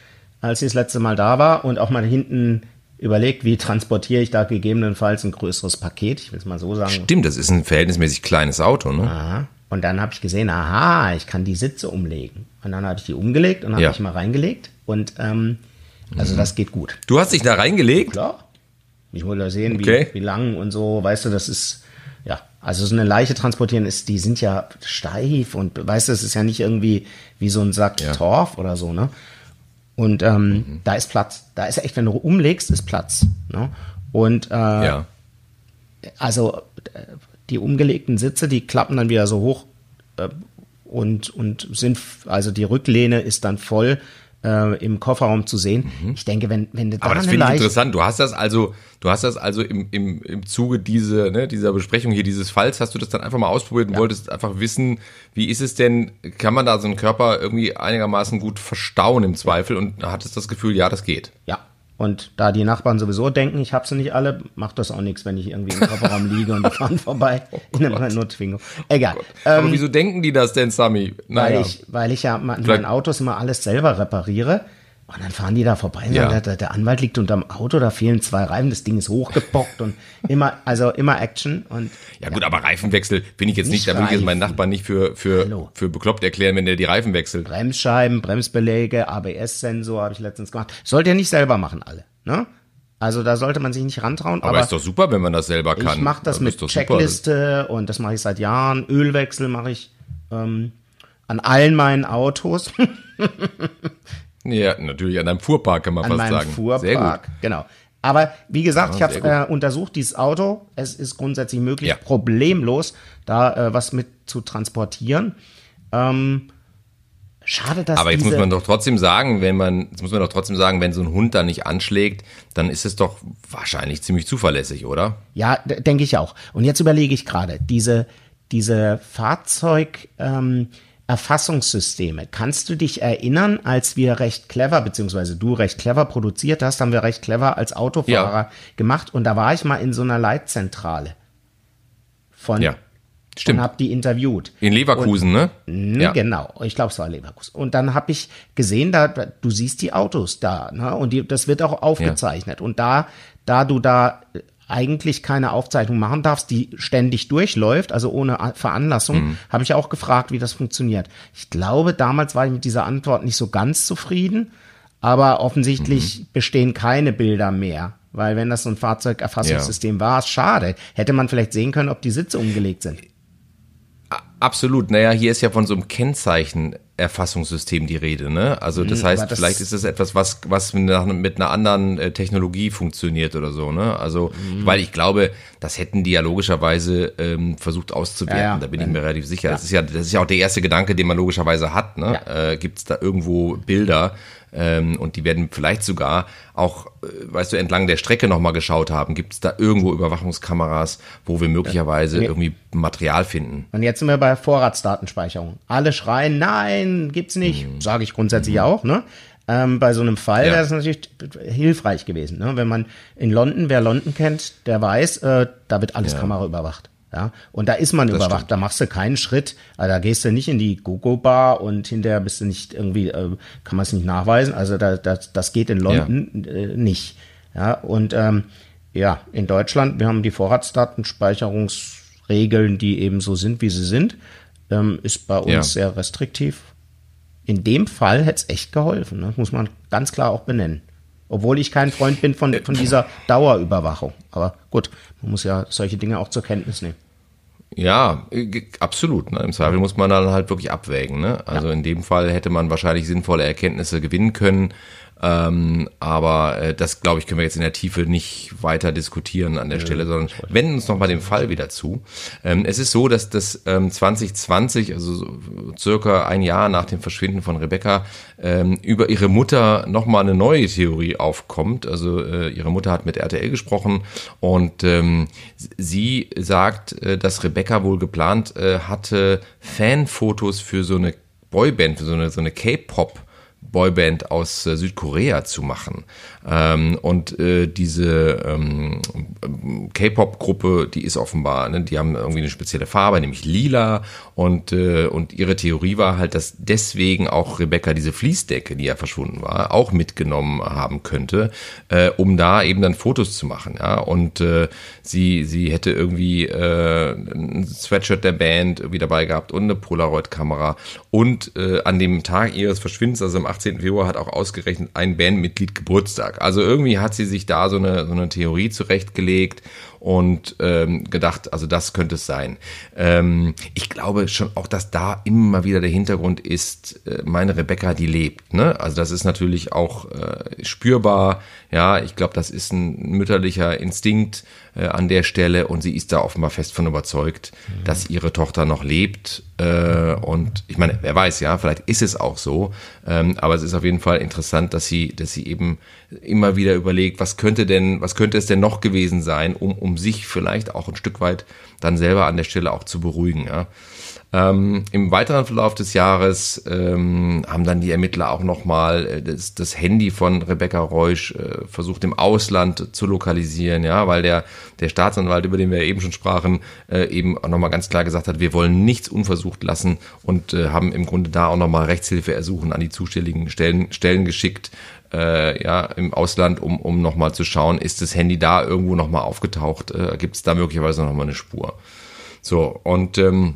als sie das letzte Mal da war und auch mal hinten überlegt, wie transportiere ich da gegebenenfalls ein größeres Paket. Ich will es mal so sagen. Stimmt, das ist ein verhältnismäßig kleines Auto, ne? Aha. Und dann habe ich gesehen, aha, ich kann die Sitze umlegen. Und dann habe ich die umgelegt und habe ja. ich mal reingelegt. Und ähm, also mhm. das geht gut. Du hast dich da reingelegt? Klar. Ich wollte sehen, okay. wie, wie lang und so. Weißt du, das ist, ja, also so eine Leiche transportieren ist, die sind ja steif und weißt du, es ist ja nicht irgendwie wie so ein Sack ja. Torf oder so, ne? Und ähm, mhm. da ist Platz. Da ist echt, wenn du umlegst, ist Platz. Ne? Und äh, ja. also die umgelegten Sitze, die klappen dann wieder so hoch äh, und, und sind, also die Rücklehne ist dann voll äh, im Kofferraum zu sehen. Mhm. Ich denke, wenn, wenn du da Aber das finde ich interessant. Du hast das also, du hast das also im, im, im Zuge diese, ne, dieser Besprechung hier, dieses Falls, hast du das dann einfach mal ausprobiert und ja. wolltest einfach wissen, wie ist es denn, kann man da so einen Körper irgendwie einigermaßen gut verstauen im Zweifel und hattest das Gefühl, ja, das geht. Ja, und da die Nachbarn sowieso denken, ich habe sie nicht alle, macht das auch nichts, wenn ich irgendwie im Kofferraum liege und die fahren vorbei oh in einem Renault Twingo. Egal. Oh Aber ähm, wieso denken die das denn, Sami? Naja. Weil, ich, weil ich ja mein Autos immer alles selber repariere und dann fahren die da vorbei und ja. sagen, der, der, Anwalt liegt unterm Auto, da fehlen zwei Reifen, das Ding ist hochgebockt und immer, also immer Action und. Ja, gut, aber Reifenwechsel finde ich jetzt nicht, nicht da würde ich jetzt meinen Nachbarn nicht für, für, für bekloppt erklären, wenn der die Reifen wechselt. Bremsscheiben, Bremsbeläge, ABS-Sensor habe ich letztens gemacht. Sollte ihr nicht selber machen, alle, ne? Also da sollte man sich nicht rantrauen. Aber, aber ist doch super, wenn man das selber kann. Ich mache das, das mit Checkliste super. und das mache ich seit Jahren. Ölwechsel mache ich ähm, an allen meinen Autos. Ja, natürlich an einem Fuhrpark kann man an fast sagen. Fuhrpark, Sehr gut. genau. Aber wie gesagt, ja, ich habe äh, untersucht, dieses Auto. Es ist grundsätzlich möglich, ja. problemlos da äh, was mit zu transportieren. Ähm, schade, dass Aber jetzt muss man doch trotzdem sagen, wenn man, jetzt muss man doch trotzdem sagen, wenn so ein Hund da nicht anschlägt, dann ist es doch wahrscheinlich ziemlich zuverlässig, oder? Ja, denke ich auch. Und jetzt überlege ich gerade, diese, diese Fahrzeug, ähm, Erfassungssysteme. Kannst du dich erinnern, als wir recht clever, beziehungsweise du recht clever produziert hast, haben wir recht clever als Autofahrer ja. gemacht und da war ich mal in so einer Leitzentrale von ja. Stimmt. Und habe die interviewt. In Leverkusen, und, ne? Ja. Genau. Ich glaube, es war Leverkusen. Und dann habe ich gesehen, da du siehst die Autos da, ne? Und die, das wird auch aufgezeichnet. Ja. Und da, da du da eigentlich keine Aufzeichnung machen darfst, die ständig durchläuft, also ohne Veranlassung, mhm. habe ich auch gefragt, wie das funktioniert. Ich glaube, damals war ich mit dieser Antwort nicht so ganz zufrieden, aber offensichtlich mhm. bestehen keine Bilder mehr. Weil wenn das so ein Fahrzeugerfassungssystem ja. war, schade. Hätte man vielleicht sehen können, ob die Sitze umgelegt sind. Absolut. Naja, hier ist ja von so einem Kennzeichen Bilderfassungssystem die Rede, ne? Also das mhm, heißt, das vielleicht ist es etwas, was was mit einer anderen äh, Technologie funktioniert oder so, ne? Also mhm. weil ich glaube, das hätten die ja logischerweise ähm, versucht auszuwerten. Ja, ja. Da bin ich mir relativ sicher. Ja. Das ist ja das ist ja auch der erste Gedanke, den man logischerweise hat, ne? Äh, Gibt es da irgendwo Bilder? Ähm, und die werden vielleicht sogar auch, äh, weißt du, entlang der Strecke nochmal geschaut haben. Gibt es da irgendwo Überwachungskameras, wo wir möglicherweise ja. irgendwie Material finden? Und jetzt sind wir bei Vorratsdatenspeicherung. Alle schreien, nein, gibt's nicht. Mhm. Sage ich grundsätzlich mhm. auch, ne? Ähm, bei so einem Fall ja. wäre es natürlich hilfreich gewesen. Ne? Wenn man in London, wer London kennt, der weiß, äh, da wird alles ja. Kamera überwacht. Ja, und da ist man das überwacht, stimmt. da machst du keinen Schritt, also da gehst du nicht in die Gogo-Bar und hinterher bist du nicht irgendwie, äh, kann man es nicht nachweisen, also da, das, das geht in London ja. äh, nicht. Ja, und ähm, ja, in Deutschland, wir haben die Vorratsdatenspeicherungsregeln, die eben so sind, wie sie sind, ähm, ist bei uns ja. sehr restriktiv. In dem Fall hätte es echt geholfen, ne? muss man ganz klar auch benennen. Obwohl ich kein Freund bin von, von dieser Dauerüberwachung. Aber gut, man muss ja solche Dinge auch zur Kenntnis nehmen. Ja, absolut. Ne? Im Zweifel muss man dann halt wirklich abwägen. Ne? Also ja. in dem Fall hätte man wahrscheinlich sinnvolle Erkenntnisse gewinnen können. Ähm, aber äh, das, glaube ich, können wir jetzt in der Tiefe nicht weiter diskutieren an der ja, Stelle, sondern wenden uns noch mal dem Fall wieder zu. Ähm, es ist so, dass das ähm, 2020, also so circa ein Jahr nach dem Verschwinden von Rebecca, ähm, über ihre Mutter noch mal eine neue Theorie aufkommt. Also äh, ihre Mutter hat mit RTL gesprochen und ähm, sie sagt, äh, dass Rebecca wohl geplant äh, hatte, Fanfotos für so eine Boyband, für so eine, so eine K-Pop Boyband aus äh, Südkorea zu machen. Ähm, und äh, diese ähm, K-Pop-Gruppe, die ist offenbar, ne, die haben irgendwie eine spezielle Farbe, nämlich lila. Und, äh, und ihre Theorie war halt, dass deswegen auch Rebecca diese Fließdecke, die ja verschwunden war, auch mitgenommen haben könnte, äh, um da eben dann Fotos zu machen. Ja? Und äh, sie, sie hätte irgendwie äh, ein Sweatshirt der Band irgendwie dabei gehabt und eine Polaroid-Kamera. Und äh, an dem Tag ihres Verschwindens, also am 18. Februar, hat auch ausgerechnet ein Bandmitglied Geburtstag. Also irgendwie hat sie sich da so eine, so eine Theorie zurechtgelegt und ähm, gedacht, also das könnte es sein. Ähm, ich glaube schon auch, dass da immer wieder der Hintergrund ist, äh, meine Rebecca, die lebt. Ne? Also das ist natürlich auch äh, spürbar. Ja, ich glaube, das ist ein mütterlicher Instinkt äh, an der Stelle und sie ist da offenbar fest von überzeugt, mhm. dass ihre Tochter noch lebt. Äh, und ich meine, wer weiß, ja, vielleicht ist es auch so. Ähm, aber es ist auf jeden Fall interessant, dass sie, dass sie eben immer wieder überlegt, was könnte denn, was könnte es denn noch gewesen sein, um, um sich vielleicht auch ein Stück weit dann selber an der Stelle auch zu beruhigen. Ja. Ähm, Im weiteren Verlauf des Jahres ähm, haben dann die Ermittler auch nochmal äh, das, das Handy von Rebecca Reusch äh, versucht im Ausland zu lokalisieren, ja, weil der, der Staatsanwalt, über den wir eben schon sprachen, äh, eben auch nochmal ganz klar gesagt hat, wir wollen nichts unversucht lassen und äh, haben im Grunde da auch nochmal Rechtshilfe ersuchen an die zuständigen Stellen, Stellen geschickt, äh, ja, im Ausland, um, um nochmal zu schauen, ist das Handy da irgendwo nochmal aufgetaucht, äh, gibt es da möglicherweise nochmal eine Spur. So, und ähm,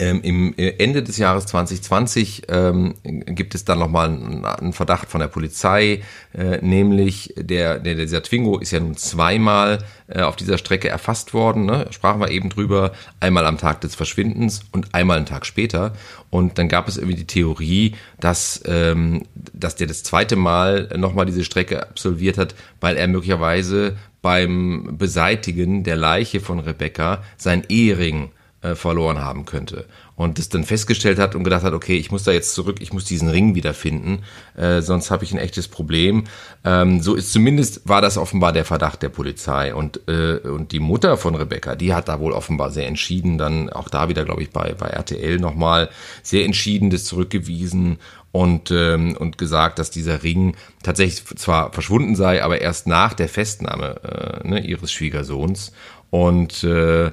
ähm, Im äh, Ende des Jahres 2020 ähm, gibt es dann nochmal einen, Verdacht von der Polizei, äh, nämlich der, der, dieser Twingo ist ja nun zweimal äh, auf dieser Strecke erfasst worden, ne? sprachen wir eben drüber, einmal am Tag des Verschwindens und einmal einen Tag später. Und dann gab es irgendwie die Theorie, dass, ähm, dass der das zweite Mal nochmal diese Strecke absolviert hat, weil er möglicherweise beim Beseitigen der Leiche von Rebecca sein Ehering äh, verloren haben könnte. Und das dann festgestellt hat und gedacht hat, okay, ich muss da jetzt zurück, ich muss diesen Ring wiederfinden, äh, sonst habe ich ein echtes Problem. Ähm, so ist zumindest, war das offenbar der Verdacht der Polizei. Und, äh, und die Mutter von Rebecca, die hat da wohl offenbar sehr entschieden, dann auch da wieder, glaube ich, bei, bei RTL nochmal sehr entschieden das zurückgewiesen und, ähm, und gesagt, dass dieser Ring tatsächlich zwar verschwunden sei, aber erst nach der Festnahme äh, ne, ihres Schwiegersohns. Und äh,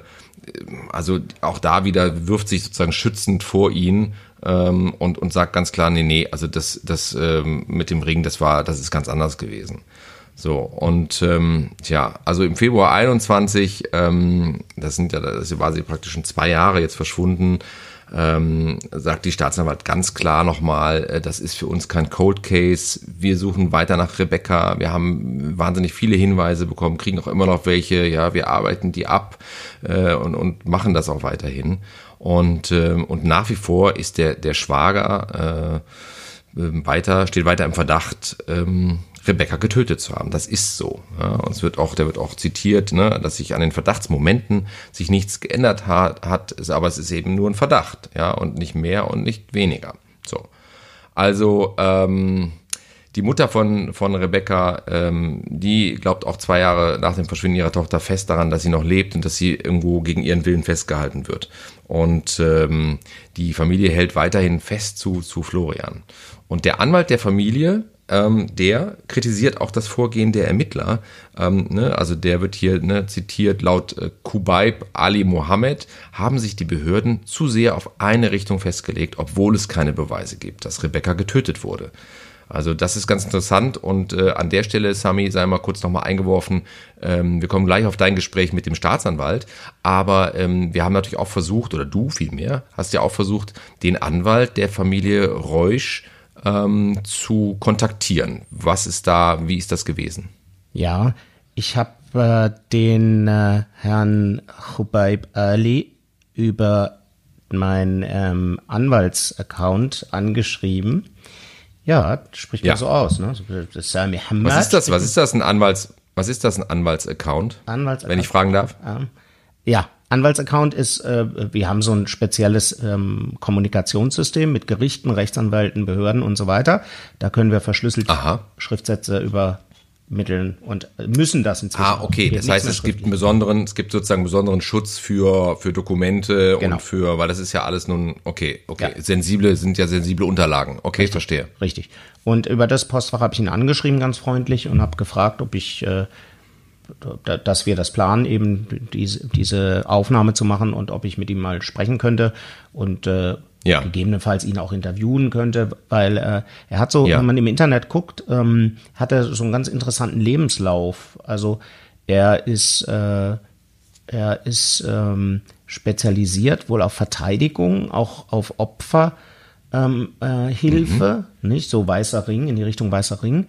also auch da wieder wirft sich sozusagen schützend vor ihn ähm, und, und sagt ganz klar, nee, nee, also das, das ähm, mit dem Ring, das war, das ist ganz anders gewesen. So, und ähm, ja, also im Februar 21, ähm, das sind ja, das war sie praktisch schon zwei Jahre jetzt verschwunden, ähm, sagt die Staatsanwalt ganz klar nochmal, äh, das ist für uns kein Cold Case. Wir suchen weiter nach Rebecca. Wir haben wahnsinnig viele Hinweise bekommen, kriegen auch immer noch welche. Ja, wir arbeiten die ab äh, und, und machen das auch weiterhin. Und, äh, und nach wie vor ist der, der Schwager äh, äh, weiter, steht weiter im Verdacht, ähm, Rebecca getötet zu haben. Das ist so. Ja. Und es wird auch, der wird auch zitiert, ne, dass sich an den Verdachtsmomenten sich nichts geändert hat, hat, aber es ist eben nur ein Verdacht, ja, und nicht mehr und nicht weniger. So. Also, ähm, die Mutter von, von Rebecca, ähm, die glaubt auch zwei Jahre nach dem Verschwinden ihrer Tochter fest daran, dass sie noch lebt und dass sie irgendwo gegen ihren Willen festgehalten wird. Und ähm, die Familie hält weiterhin fest zu, zu Florian. Und der Anwalt der Familie, ähm, der kritisiert auch das Vorgehen der Ermittler. Ähm, ne, also der wird hier ne, zitiert, laut äh, Kubaib Ali Mohammed haben sich die Behörden zu sehr auf eine Richtung festgelegt, obwohl es keine Beweise gibt, dass Rebecca getötet wurde. Also das ist ganz interessant und äh, an der Stelle, Sami, sei mal kurz nochmal eingeworfen, ähm, wir kommen gleich auf dein Gespräch mit dem Staatsanwalt, aber ähm, wir haben natürlich auch versucht, oder du vielmehr, hast ja auch versucht, den Anwalt der Familie Reusch ähm, zu kontaktieren. Was ist da, wie ist das gewesen? Ja, ich habe äh, den äh, Herrn Chubaib Ali über mein ähm, Anwaltsaccount angeschrieben ja, spricht ja. man so aus, ne? Sami. Was ist das? Was ist das ein Anwalts? Was ist das ein Anwaltsaccount? Anwaltsaccount. Wenn ich fragen darf. Ähm, ja, Anwaltsaccount ist, äh, wir haben so ein spezielles ähm, Kommunikationssystem mit Gerichten, Rechtsanwälten, Behörden und so weiter. Da können wir verschlüsselt Aha. Schriftsätze über Mitteln und müssen das inzwischen. Ah, okay. Das heißt, es gibt einen besonderen, es gibt sozusagen besonderen Schutz für, für Dokumente genau. und für, weil das ist ja alles nun, okay, okay. Ja. Sensible sind ja sensible Unterlagen. Okay, Richtig. verstehe. Richtig. Und über das Postfach habe ich ihn angeschrieben, ganz freundlich, und habe gefragt, ob ich, äh, dass wir das planen, eben diese, diese Aufnahme zu machen und ob ich mit ihm mal sprechen könnte. Und äh, ja. gegebenenfalls ihn auch interviewen könnte, weil äh, er hat so, ja. wenn man im Internet guckt, ähm, hat er so einen ganz interessanten Lebenslauf. Also er ist, äh, er ist ähm, spezialisiert wohl auf Verteidigung, auch auf Opferhilfe, ähm, äh, Hilfe, mhm. nicht so weißer Ring in die Richtung weißer Ring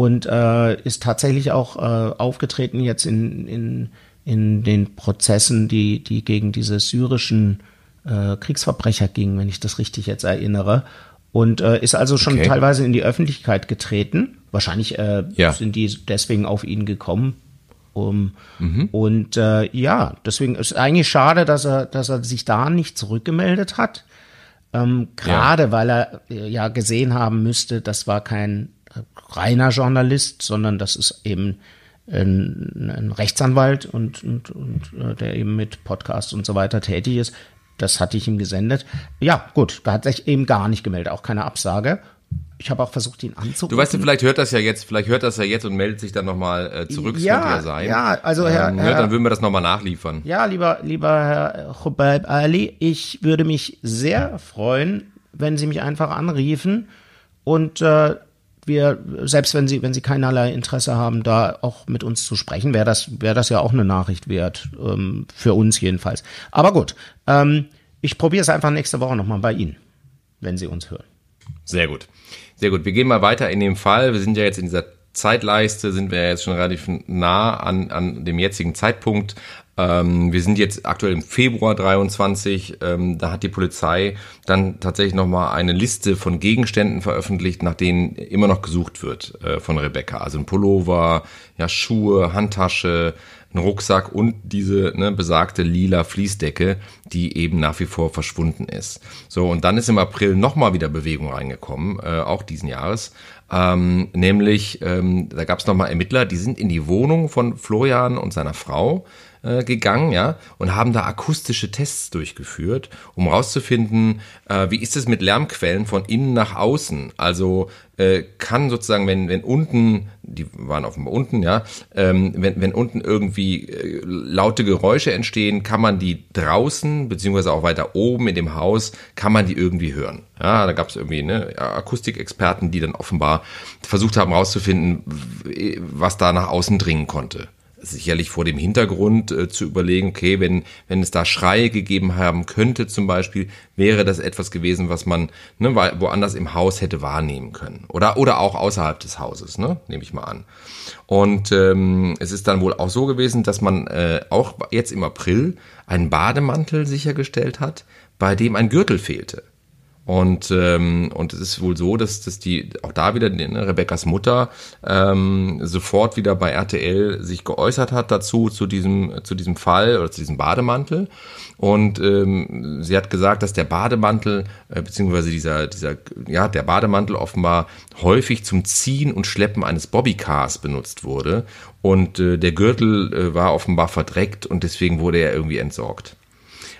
und äh, ist tatsächlich auch äh, aufgetreten jetzt in, in in den Prozessen, die die gegen diese syrischen äh, Kriegsverbrecher ging, wenn ich das richtig jetzt erinnere. Und äh, ist also schon okay. teilweise in die Öffentlichkeit getreten. Wahrscheinlich äh, ja. sind die deswegen auf ihn gekommen. Um, mhm. Und äh, ja, deswegen ist eigentlich schade, dass er, dass er sich da nicht zurückgemeldet hat. Ähm, Gerade ja. weil er äh, ja gesehen haben müsste, das war kein reiner Journalist, sondern das ist eben ein, ein Rechtsanwalt und, und, und äh, der eben mit Podcasts und so weiter tätig ist. Das hatte ich ihm gesendet. Ja, gut, da hat sich eben gar nicht gemeldet, auch keine Absage. Ich habe auch versucht, ihn anzurufen. Du weißt, vielleicht hört das ja jetzt, vielleicht hört das ja jetzt und meldet sich dann nochmal äh, zurück. Das ja, ja sein. Ja, also Herr, ähm, Herr, dann würden wir das nochmal nachliefern. Ja, lieber, lieber Herr Chubaib Ali, ich würde mich sehr freuen, wenn Sie mich einfach anriefen und äh, wir, selbst wenn Sie, wenn Sie keinerlei Interesse haben, da auch mit uns zu sprechen, wäre das, wäre das ja auch eine Nachricht wert, ähm, für uns jedenfalls. Aber gut, ähm, ich probiere es einfach nächste Woche nochmal bei Ihnen, wenn Sie uns hören. Sehr gut. Sehr gut. Wir gehen mal weiter in dem Fall. Wir sind ja jetzt in dieser Zeitleiste, sind wir jetzt schon relativ nah an, an dem jetzigen Zeitpunkt. Ähm, wir sind jetzt aktuell im Februar 23. Ähm, da hat die Polizei dann tatsächlich nochmal eine Liste von Gegenständen veröffentlicht, nach denen immer noch gesucht wird äh, von Rebecca. Also ein Pullover, ja, Schuhe, Handtasche, ein Rucksack und diese ne, besagte lila Fließdecke, die eben nach wie vor verschwunden ist. So, und dann ist im April nochmal wieder Bewegung reingekommen, äh, auch diesen Jahres. Ähm, nämlich, ähm, da gab es nochmal Ermittler, die sind in die Wohnung von Florian und seiner Frau äh, gegangen, ja, und haben da akustische Tests durchgeführt, um rauszufinden, äh, wie ist es mit Lärmquellen von innen nach außen. Also äh, kann sozusagen, wenn, wenn unten, die waren offenbar unten, ja, ähm, wenn, wenn unten irgendwie äh, laute Geräusche entstehen, kann man die draußen, beziehungsweise auch weiter oben in dem Haus, kann man die irgendwie hören. Ja, da gab es irgendwie ne, Akustikexperten, die dann offenbar versucht haben herauszufinden, was da nach außen dringen konnte sicherlich vor dem Hintergrund äh, zu überlegen, okay, wenn, wenn es da Schreie gegeben haben könnte zum Beispiel, wäre das etwas gewesen, was man ne, woanders im Haus hätte wahrnehmen können. Oder, oder auch außerhalb des Hauses, ne, nehme ich mal an. Und ähm, es ist dann wohl auch so gewesen, dass man äh, auch jetzt im April einen Bademantel sichergestellt hat bei dem ein Gürtel fehlte. Und, ähm, und es ist wohl so, dass, dass die auch da wieder ne, Rebekkas Mutter ähm, sofort wieder bei RTL sich geäußert hat dazu, zu diesem, zu diesem Fall oder zu diesem Bademantel. Und ähm, sie hat gesagt, dass der Bademantel, äh, beziehungsweise dieser, dieser, ja, der Bademantel offenbar häufig zum Ziehen und Schleppen eines Bobbycars benutzt wurde. Und äh, der Gürtel äh, war offenbar verdreckt und deswegen wurde er irgendwie entsorgt.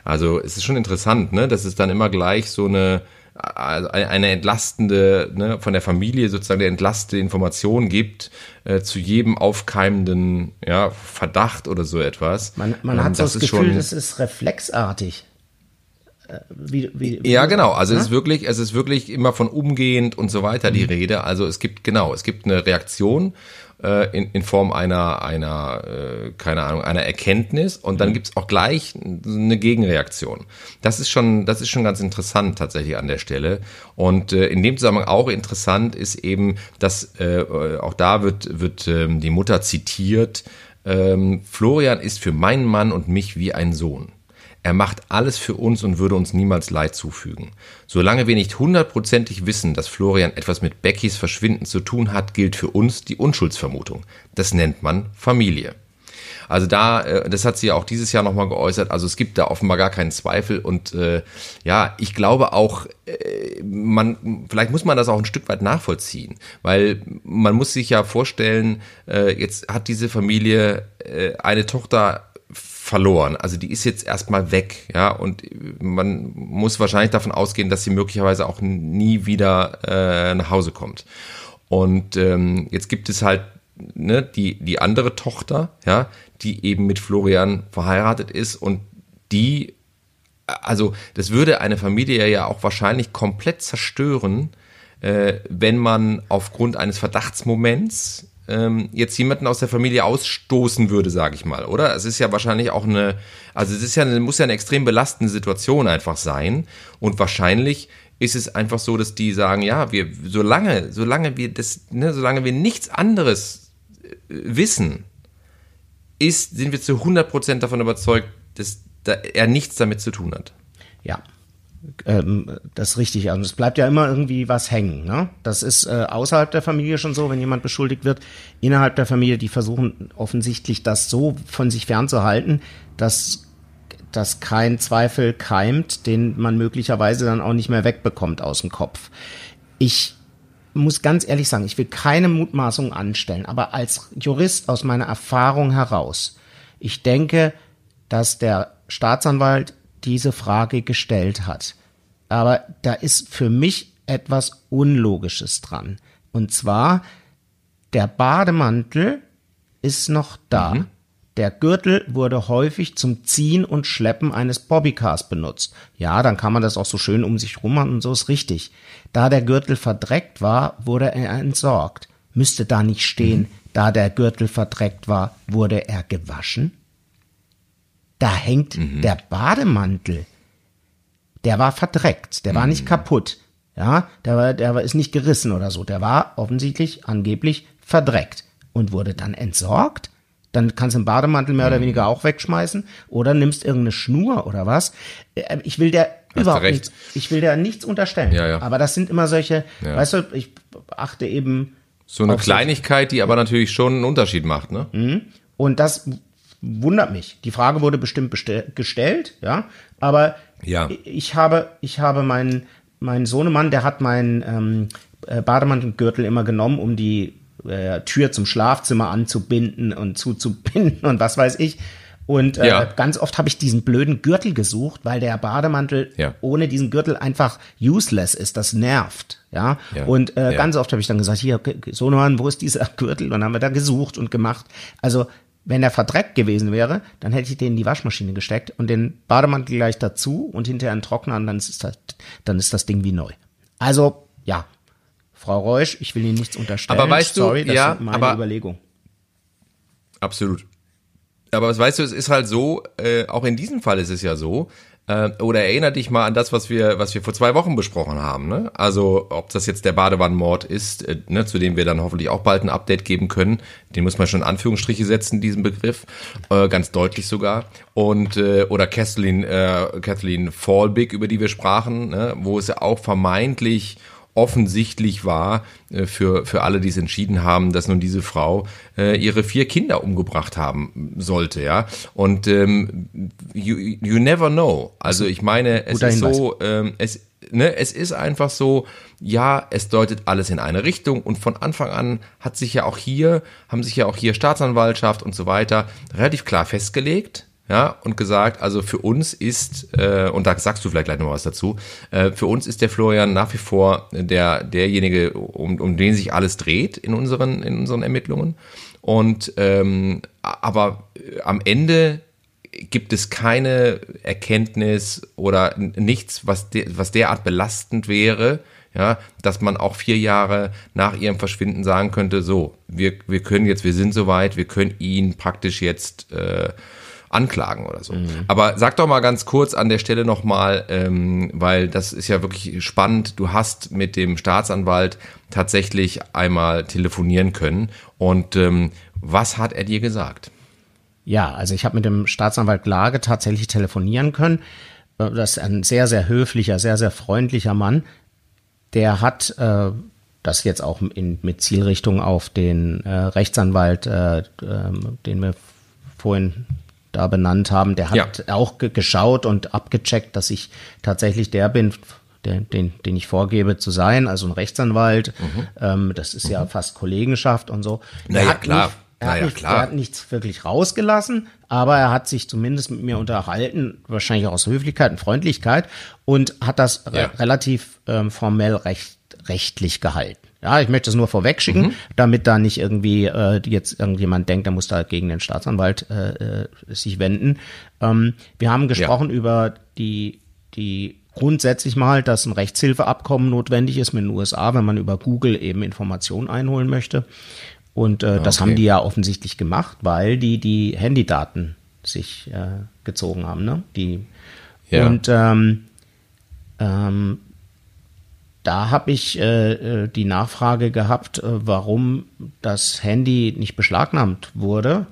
Also es ist schon interessant, ne, dass es dann immer gleich so eine also eine entlastende, ne, von der Familie sozusagen eine entlastende Information gibt äh, zu jedem aufkeimenden ja, Verdacht oder so etwas. Man, man ähm, hat so das, das Gefühl, das ist reflexartig. Äh, wie, wie, wie ja, genau. Also es ist wirklich, es ist wirklich immer von umgehend und so weiter die mhm. Rede. Also es gibt genau, es gibt eine Reaktion äh, in, in Form einer, einer, äh, keine Ahnung, einer Erkenntnis und dann mhm. gibt's auch gleich eine Gegenreaktion. Das ist schon, das ist schon ganz interessant tatsächlich an der Stelle. Und äh, in dem Zusammenhang auch interessant ist eben, dass äh, auch da wird, wird ähm, die Mutter zitiert, ähm, Florian ist für meinen Mann und mich wie ein Sohn. Er macht alles für uns und würde uns niemals Leid zufügen. Solange wir nicht hundertprozentig wissen, dass Florian etwas mit Beckys Verschwinden zu tun hat, gilt für uns die Unschuldsvermutung. Das nennt man Familie. Also da, äh, das hat sie ja auch dieses Jahr nochmal geäußert. Also es gibt da offenbar gar keinen Zweifel. Und äh, ja, ich glaube auch, äh, man, vielleicht muss man das auch ein Stück weit nachvollziehen, weil man muss sich ja vorstellen, äh, jetzt hat diese Familie äh, eine Tochter verloren. Also die ist jetzt erstmal weg, ja, und man muss wahrscheinlich davon ausgehen, dass sie möglicherweise auch nie wieder äh, nach Hause kommt. Und ähm, jetzt gibt es halt ne, die, die andere Tochter, ja, die eben mit Florian verheiratet ist und die, also das würde eine Familie ja auch wahrscheinlich komplett zerstören, äh, wenn man aufgrund eines Verdachtsmoments ähm, jetzt jemanden aus der Familie ausstoßen würde, sage ich mal, oder? Es ist ja wahrscheinlich auch eine, also es ist ja, muss ja eine extrem belastende Situation einfach sein und wahrscheinlich ist es einfach so, dass die sagen, ja, wir, solange, solange wir das, ne, solange wir nichts anderes äh, wissen, ist, sind wir zu 100% davon überzeugt, dass da er nichts damit zu tun hat. Ja, ähm, das richtig. Also es bleibt ja immer irgendwie was hängen. Ne? Das ist äh, außerhalb der Familie schon so, wenn jemand beschuldigt wird. Innerhalb der Familie, die versuchen offensichtlich das so von sich fernzuhalten, dass dass kein Zweifel keimt, den man möglicherweise dann auch nicht mehr wegbekommt aus dem Kopf. Ich muss ganz ehrlich sagen, ich will keine Mutmaßung anstellen, aber als Jurist aus meiner Erfahrung heraus, ich denke, dass der Staatsanwalt diese Frage gestellt hat. Aber da ist für mich etwas Unlogisches dran. Und zwar, der Bademantel ist noch da. Mhm. Der Gürtel wurde häufig zum Ziehen und Schleppen eines Bobbycars benutzt. Ja, dann kann man das auch so schön um sich rum machen und so ist richtig. Da der Gürtel verdreckt war, wurde er entsorgt. Müsste da nicht stehen, mhm. da der Gürtel verdreckt war, wurde er gewaschen? Da hängt mhm. der Bademantel. Der war verdreckt, der mhm. war nicht mhm. kaputt. Ja, der war, der ist nicht gerissen oder so. Der war offensichtlich, angeblich verdreckt und wurde dann entsorgt. Dann kannst du den Bademantel mehr mhm. oder weniger auch wegschmeißen oder nimmst irgendeine Schnur oder was. Äh, ich will der Hast überhaupt nichts, ich will der nichts unterstellen. Ja, ja. Aber das sind immer solche, ja. weißt du, ich achte eben. So eine Kleinigkeit, die aber natürlich schon einen Unterschied macht, ne? Mhm. Und das wundert mich. Die Frage wurde bestimmt gestellt, ja, aber ja. ich habe, ich habe meinen, meinen Sohnemann, der hat meinen ähm, äh, Bademantelgürtel immer genommen, um die äh, Tür zum Schlafzimmer anzubinden und zuzubinden und was weiß ich. Und äh, ja. ganz oft habe ich diesen blöden Gürtel gesucht, weil der Bademantel ja. ohne diesen Gürtel einfach useless ist. Das nervt. Ja. ja. Und äh, ganz oft habe ich dann gesagt, hier, Sohnemann, wo ist dieser Gürtel? Und dann haben wir da gesucht und gemacht. Also wenn er verdreckt gewesen wäre, dann hätte ich den in die Waschmaschine gesteckt und den Bademantel gleich dazu und hinterher einen Trockner und dann ist das, dann ist das Ding wie neu. Also, ja. Frau Reusch, ich will Ihnen nichts unterstellen. Aber weißt du, Sorry, das ja, ist meine aber, Überlegung. Absolut. Aber was weißt du, es ist halt so, äh, auch in diesem Fall ist es ja so, Äh, oder erinnere dich mal an das, was wir, was wir vor zwei Wochen besprochen haben. Ne? Also ob das jetzt der Badewannenmord ist, äh, ne, zu dem wir dann hoffentlich auch bald ein Update geben können. Den muss man schon in Anführungsstriche setzen, diesen Begriff, äh, ganz deutlich sogar. Und äh, oder Kathleen, äh, Kathleen Fallbig, über die wir sprachen, ne? wo es ja auch vermeintlich offensichtlich war äh, für, für alle, die es entschieden haben, dass nun diese Frau äh, ihre vier Kinder umgebracht haben sollte, ja. Und ähm, you, you never know. Also ich meine, es ist so, ähm, es, ne, es ist einfach so, ja, es deutet alles in eine Richtung und von Anfang an hat sich ja auch hier, haben sich ja auch hier Staatsanwaltschaft und so weiter relativ klar festgelegt, ja, und gesagt, also für uns ist, äh, und da sagst du vielleicht gleich noch was dazu, äh, für uns ist der Florian nach wie vor der, derjenige, um, um den sich alles dreht in unseren, in unseren Ermittlungen. Und ähm, aber am Ende gibt es keine Erkenntnis oder nichts, was, de, was derart belastend wäre, ja, dass man auch vier Jahre nach ihrem Verschwinden sagen könnte, so, wir, wir können jetzt, wir sind soweit, wir können ihn praktisch jetzt äh, anklagen oder so. Mhm. Aber sag doch mal ganz kurz an der Stelle nochmal, ähm, weil das ist ja wirklich spannend. Du hast mit dem Staatsanwalt tatsächlich einmal telefonieren können. Und ähm, was hat er dir gesagt? Ja, also ich habe mit dem Staatsanwalt Lage tatsächlich telefonieren können. Äh, das ist ein sehr, sehr höflicher, sehr, sehr freundlicher Mann. Der hat äh, das jetzt auch in, mit Zielrichtung auf den äh, Rechtsanwalt, äh, äh, den wir vorhin da benannt haben, der hat ja. auch geschaut und abgecheckt, dass ich tatsächlich der bin, der, den, den ich vorgebe zu sein, also ein Rechtsanwalt. Mhm. Ähm, das ist mhm. ja fast Kollegenschaft und so. Naja, klar. Nicht, er, naja, hat nicht, klar. er hat nichts wirklich rausgelassen, aber er hat sich zumindest mit mir unterhalten, wahrscheinlich auch aus Höflichkeit und Freundlichkeit, und hat das ja. re relativ ähm, formell recht, rechtlich gehalten. Ja, ich möchte es nur vorwegschicken, mhm. damit da nicht irgendwie äh, jetzt irgendjemand denkt, er muss da gegen den Staatsanwalt äh, äh, sich wenden. Ähm, wir haben gesprochen ja. über die, die grundsätzlich mal, dass ein Rechtshilfeabkommen notwendig ist mit den USA, wenn man über Google eben Informationen einholen möchte. Und äh, das haben die ja offensichtlich gemacht, weil die die Handydaten sich äh, gezogen haben, ne? Die ja. und ähm, ähm, da habe ich äh, äh, die Nachfrage gehabt, äh, warum das Handy nicht beschlagnahmt wurde.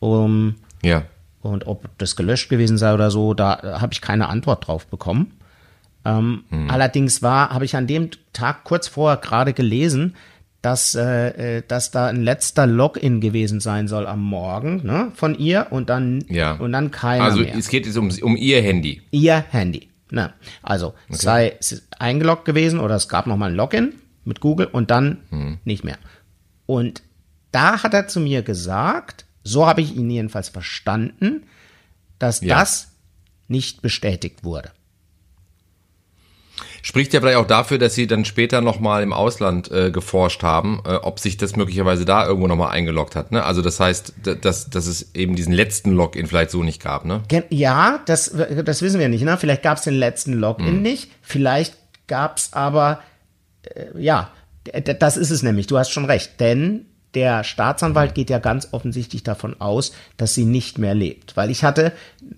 Um, ja. Und ob das gelöscht gewesen sei oder so, da äh, habe ich keine Antwort drauf bekommen. Ähm, hm. Allerdings war, habe ich an dem Tag kurz vorher gerade gelesen, dass, äh, äh, dass da ein letzter Login gewesen sein soll am Morgen ne, von ihr und dann, ja. und dann keiner Also mehr. es geht jetzt um, um ihr Handy. Ihr Handy. Na, also okay. sei eingeloggt gewesen oder es gab nochmal ein Login mit Google und dann hm. nicht mehr. Und da hat er zu mir gesagt, so habe ich ihn jedenfalls verstanden, dass ja. das nicht bestätigt wurde. Spricht ja vielleicht auch dafür, dass sie dann später nochmal im Ausland äh, geforscht haben, äh, ob sich das möglicherweise da irgendwo nochmal eingeloggt hat. Ne? Also das heißt, dass, dass es eben diesen letzten Login vielleicht so nicht gab. Ne? Ja, das, das wissen wir nicht. Ne? Vielleicht gab es den letzten Login hm. nicht. Vielleicht gab es aber, äh, ja, das ist es nämlich. Du hast schon recht. Denn der Staatsanwalt geht ja ganz offensichtlich davon aus, dass sie nicht mehr lebt. Weil ich hatte,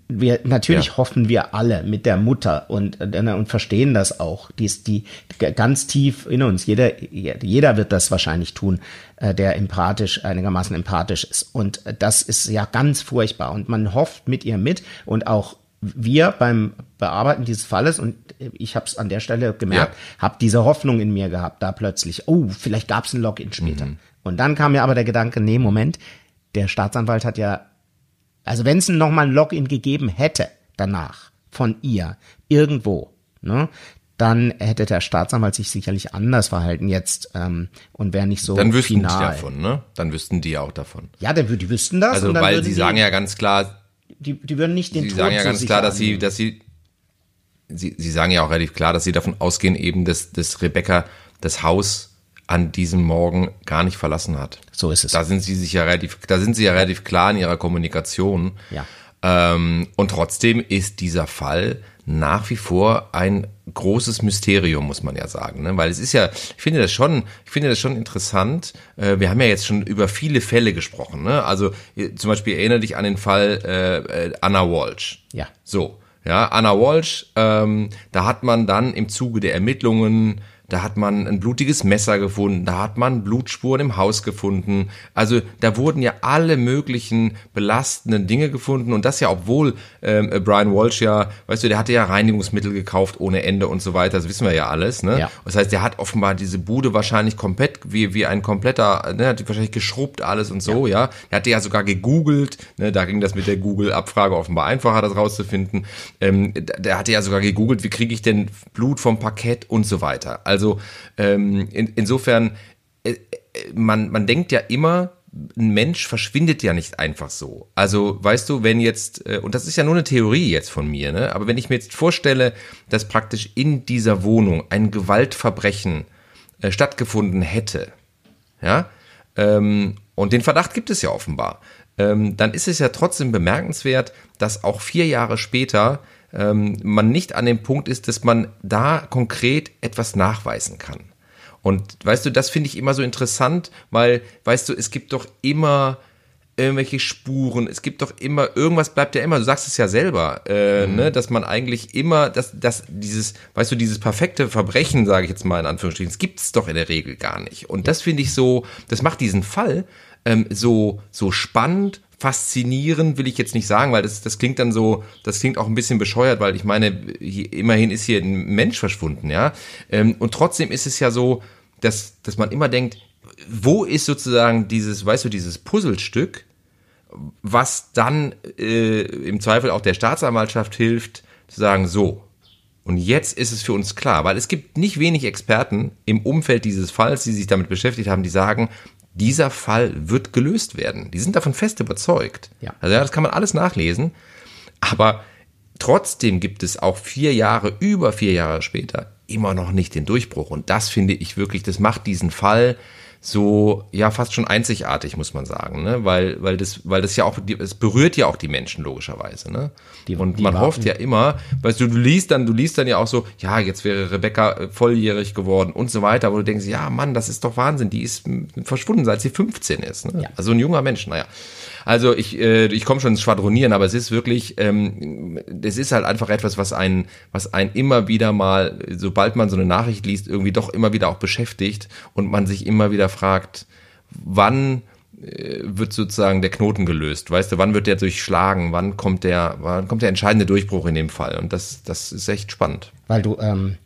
wir, natürlich ja. hoffen wir alle mit der Mutter und, äh, und verstehen das auch. Die ist die ganz tief in uns. Jeder, jeder wird das wahrscheinlich tun, äh, der empathisch, einigermaßen empathisch ist. Und das ist ja ganz furchtbar. Und man hofft mit ihr mit und auch wir beim Bearbeiten dieses Falles und ich habe es an der Stelle gemerkt, ja. habe diese Hoffnung in mir gehabt, da plötzlich, oh, vielleicht gab es ein Login später. Mhm. Und dann kam mir aber der Gedanke, nee, Moment, der Staatsanwalt hat ja, also wenn es nochmal ein Login gegeben hätte danach von ihr irgendwo, ne, dann hätte der Staatsanwalt sich sicherlich anders verhalten jetzt ähm, und wäre nicht so Dann wüssten final. die davon, ne? Dann wüssten die auch davon. Ja, dann, die wüssten das. Also weil sie die, sagen ja ganz klar, die, die würden nicht den sie Tod sagen ja ganz klar, dass sie, dass sie, sie, sie sagen ja auch relativ klar, dass sie davon ausgehen eben, dass, dass Rebecca das Haus an diesem Morgen gar nicht verlassen hat. So ist es. Da sind sie sich ja relativ, da sind sie ja relativ klar in ihrer Kommunikation. Ja. Ähm, und trotzdem ist dieser Fall nach wie vor ein großes Mysterium, muss man ja sagen, ne? weil es ist ja, ich finde das schon, ich finde das schon interessant. Äh, wir haben ja jetzt schon über viele Fälle gesprochen, ne? Also zum Beispiel erinnere dich an den Fall äh, äh Anna Walsh. Ja. So, Ja, Anna Walsh, ähm, da hat man dann im Zuge der Ermittlungen da hat man ein blutiges Messer gefunden, da hat man Blutspuren im Haus gefunden. Also da wurden ja alle möglichen belastenden Dinge gefunden und das ja, obwohl ähm, Brian Walsh ja, weißt du, der hatte ja Reinigungsmittel gekauft ohne Ende und so weiter, das wissen wir ja alles. Ne? Ja. Das heißt, der hat offenbar diese Bude wahrscheinlich komplett, wie, wie ein kompletter, ne, hat wahrscheinlich geschrubbt alles und so, ja. ja. Er hatte ja sogar gegoogelt, ne, da ging das mit der Google-Abfrage offenbar einfacher, das rauszufinden. Ähm, der hatte ja sogar gegoogelt, wie kriege ich denn Blut vom Parkett und so weiter. Also also ähm, in, insofern, äh, äh, man, man denkt ja immer, ein Mensch verschwindet ja nicht einfach so. Also, weißt du, wenn jetzt, äh, und das ist ja nur eine Theorie jetzt von mir, ne? aber wenn ich mir jetzt vorstelle, dass praktisch in dieser Wohnung ein Gewaltverbrechen äh, stattgefunden hätte, ja, ähm, und den Verdacht gibt es ja offenbar, ähm, dann ist es ja trotzdem bemerkenswert, dass auch vier Jahre später ähm, man nicht an dem Punkt ist, dass man da konkret etwas nachweisen kann. Und weißt du, das finde ich immer so interessant, weil, weißt du, es gibt doch immer irgendwelche Spuren, es gibt doch immer, irgendwas bleibt ja immer, du sagst es ja selber, äh, mhm. ne, dass man eigentlich immer, dass, dass dieses, weißt du, dieses perfekte Verbrechen, sage ich jetzt mal in Anführungsstrichen, das gibt es doch in der Regel gar nicht. Und das finde ich so, das macht diesen Fall ähm, so, so spannend, faszinierend will ich jetzt nicht sagen, weil das, das klingt dann so, das klingt auch ein bisschen bescheuert, weil ich meine, hier, immerhin ist hier ein Mensch verschwunden, ja. Ähm, und trotzdem ist es ja so, dass, dass man immer denkt, wo ist sozusagen dieses, weißt du, dieses Puzzlestück, was dann äh, im Zweifel auch der Staatsanwaltschaft hilft, zu sagen, so, und jetzt ist es für uns klar, weil es gibt nicht wenig Experten im Umfeld dieses Falls, die sich damit beschäftigt haben, die sagen, dieser Fall wird gelöst werden. Die sind davon fest überzeugt. Ja. Also ja, das kann man alles nachlesen. Aber trotzdem gibt es auch vier Jahre, über vier Jahre später, immer noch nicht den Durchbruch. Und das finde ich wirklich, das macht diesen Fall so ja fast schon einzigartig muss man sagen, ne? Weil weil das weil das ja auch es berührt ja auch die Menschen logischerweise, ne? Die, und die man warten. hofft ja immer, weißt du, du liest dann du liest dann ja auch so, ja jetzt wäre Rebecca äh, volljährig geworden und so weiter, wo du denkst, ja Mann, das ist doch Wahnsinn, die ist verschwunden, seit sie 15 ist, ne? Ja. Also ein junger Mensch, naja. Also ich, äh, ich komme schon ins Schwadronieren, aber es ist wirklich, ähm, es ist halt einfach etwas, was einen, was einen immer wieder mal, sobald man so eine Nachricht liest, irgendwie doch immer wieder auch beschäftigt und man sich immer wieder fragt, wann äh, wird sozusagen der Knoten gelöst, weißt du, wann wird der durchschlagen, wann kommt der, wann kommt der entscheidende Durchbruch in dem Fall? Und das, das ist echt spannend. Weil du, ähm,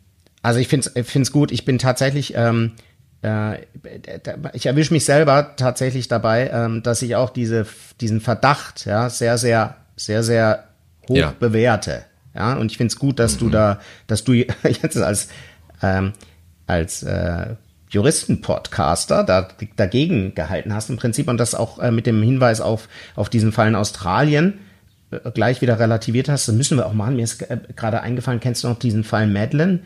also ich finde es gut, ich bin tatsächlich, ähm, äh, ich erwische mich selber tatsächlich dabei, ähm, dass ich auch diese, diesen Verdacht ja, sehr, sehr, sehr, sehr hoch ja. bewerte. Ja, und ich finde es gut, dass mhm. du da, dass du jetzt als, ähm, als äh, Juristen-Podcaster da, dagegen gehalten hast im Prinzip und das auch äh, mit dem Hinweis auf, auf diesen Fall in Australien äh, gleich wieder relativiert hast. Das müssen wir auch machen. Mir ist äh, gerade eingefallen, kennst du noch diesen Fall Madeline?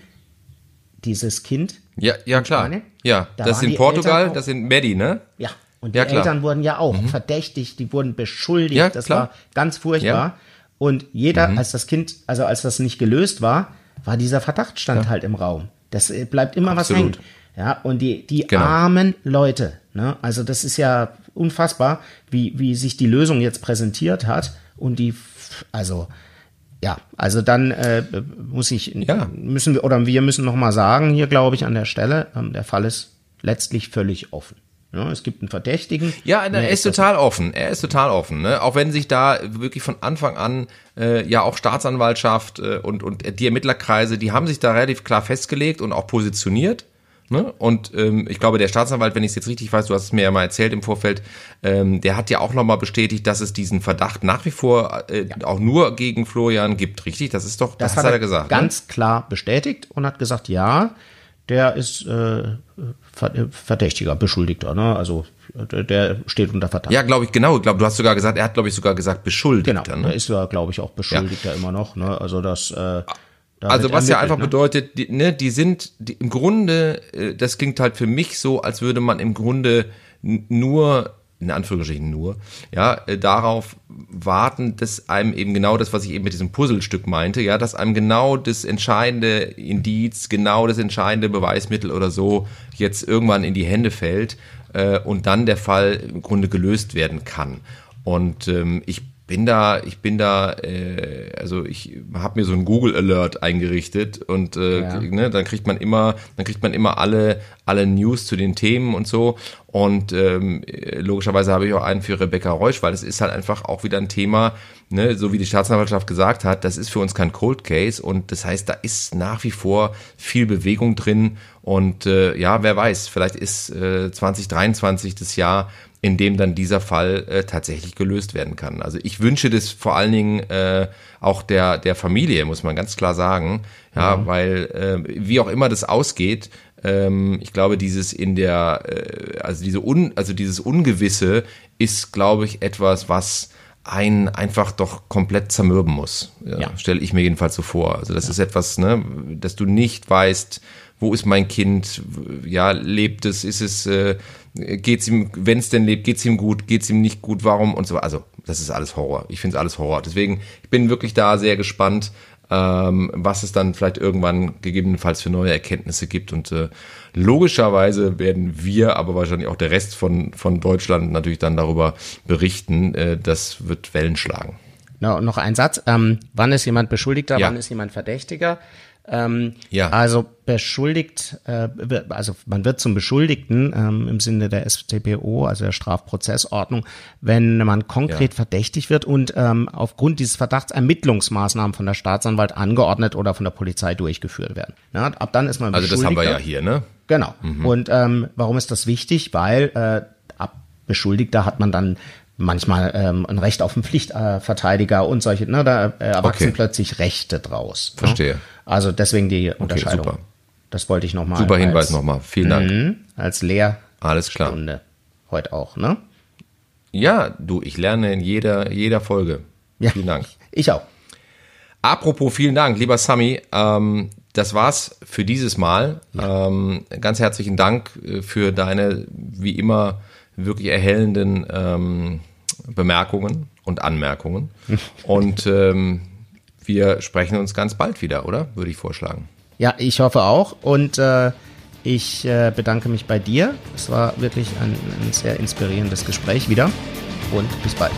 Dieses Kind? Ja, ja klar. Ja, da das ist in Portugal, Eltern, das sind Medi, ne? Ja. Und die ja, Eltern wurden ja auch mhm. verdächtigt, die wurden beschuldigt. Ja, das klar. war ganz furchtbar. Ja. Und jeder, mhm. als das Kind, also als das nicht gelöst war, war dieser Verdacht stand ja. halt im Raum. Das äh, bleibt immer Absolut. was hängen. Ja, und die, die genau. armen Leute, ne? Also das ist ja unfassbar, wie, wie sich die Lösung jetzt präsentiert hat. Und die, also, ja, also dann äh, muss ich, ja. müssen wir, oder wir müssen nochmal sagen, hier glaube ich an der Stelle, ähm, der Fall ist letztlich völlig offen. Ja, es gibt einen Verdächtigen. Ja, er ist total offen. Er ist total offen. Ne? Auch wenn sich da wirklich von Anfang an äh, ja auch Staatsanwaltschaft äh, und, und die Ermittlerkreise, die haben sich da relativ klar festgelegt und auch positioniert. Ne? Und ähm, ich glaube, der Staatsanwalt, wenn ich es jetzt richtig weiß, du hast es mir ja mal erzählt im Vorfeld, ähm, der hat ja auch nochmal bestätigt, dass es diesen Verdacht nach wie vor äh, ja. auch nur gegen Florian gibt, richtig? Das ist doch, das, das hat er gesagt. Ne? Ganz ne? klar bestätigt und hat gesagt, ja, der ist äh, Verdächtiger, Beschuldigter, ne? Also der steht unter Verdacht. Ja, glaube ich, genau. Ich glaube, du hast sogar gesagt, er hat, glaube ich, sogar gesagt, Beschuldigter. Genau, ne? er ist ja, glaube ich, auch Beschuldigter ja. immer noch. Ne? Also das äh, also was ja einfach ne? bedeutet, die, ne, die sind die, im Grunde, äh, das klingt halt für mich so, als würde man im Grunde nur in Anführungsstrichen nur, ja, äh, darauf warten, dass einem eben genau das, was ich eben mit diesem Puzzlestück meinte, ja, dass einem genau das entscheidende Indiz, genau das entscheidende Beweismittel oder so jetzt irgendwann in die Hände fällt äh, und dann der Fall im Grunde gelöst werden kann. Und ähm, ich bin da, ich bin da, äh, also ich habe mir so einen Google Alert eingerichtet und äh, ja. ne, dann kriegt man immer, dann kriegt man immer alle alle News zu den Themen und so. Und ähm, logischerweise habe ich auch einen für Rebecca Reusch, weil es ist halt einfach auch wieder ein Thema, ne, so wie die Staatsanwaltschaft gesagt hat, das ist für uns kein Cold Case und das heißt, da ist nach wie vor viel Bewegung drin und äh, ja, wer weiß, vielleicht ist äh, 2023 das Jahr, in dem dann dieser Fall äh, tatsächlich gelöst werden kann. Also ich wünsche das vor allen Dingen äh, auch der der Familie, muss man ganz klar sagen, ja, mhm. weil äh, wie auch immer das ausgeht, ähm, ich glaube, dieses in der, äh, also diese un, also dieses Ungewisse ist, glaube ich, etwas, was einen einfach doch komplett zermürben muss. Ja, ja. Stelle ich mir jedenfalls so vor. Also das ja. ist etwas, ne, dass du nicht weißt, wo ist mein Kind, ja, lebt es, ist es, äh, geht's ihm, wenn es denn lebt, geht's ihm gut, geht's ihm nicht gut, warum und so. Also das ist alles Horror. Ich finde es alles Horror. Deswegen, ich bin wirklich da sehr gespannt, ähm, was es dann vielleicht irgendwann gegebenenfalls für neue Erkenntnisse gibt. Und äh, logischerweise werden wir, aber wahrscheinlich auch der Rest von, von Deutschland natürlich dann darüber berichten. Äh, das wird Wellen schlagen. No, noch ein Satz. Ähm, wann ist jemand Beschuldigter, ja. wann ist jemand Verdächtiger? Ähm, ja. Also beschuldigt, äh, also man wird zum Beschuldigten ähm, im Sinne der StPO, also der Strafprozessordnung, wenn man konkret ja. verdächtigt wird und ähm, aufgrund dieses Verdachts Ermittlungsmaßnahmen von der Staatsanwalt angeordnet oder von der Polizei durchgeführt werden. Ja, ab dann ist man Also das haben wir ja hier, ne? Genau. Mhm. Und ähm, warum ist das wichtig? Weil äh, ab Beschuldigter hat man dann manchmal ähm, ein Recht auf einen Pflichtverteidiger äh, und solche, ne, da äh, erwachsen okay. plötzlich Rechte draus. Ne? Verstehe. Ne? Also deswegen die okay, Unterscheidung. Super. Das wollte ich nochmal. Super Hinweis nochmal. Vielen Dank. Mh, als Lehr Alles klar. Stunde. Heute auch, ne? Ja, du, ich lerne in jeder, jeder Folge. Ja, vielen Dank. Ich auch. Apropos vielen Dank, lieber Sami. Ähm, das war's für dieses Mal. Ja. Ähm, ganz herzlichen Dank äh, für deine, wie immer, wirklich erhellenden ähm, Bemerkungen und Anmerkungen. und ähm, wir sprechen uns ganz bald wieder, oder? Würde ich vorschlagen. Ja, ich hoffe auch. Und äh, ich äh, bedanke mich bei dir. Es war wirklich ein, ein sehr inspirierendes Gespräch wieder. Und bis bald.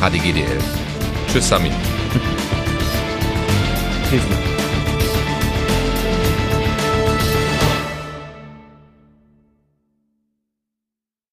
HDGDL. Tschüss, Sami. Tschüss.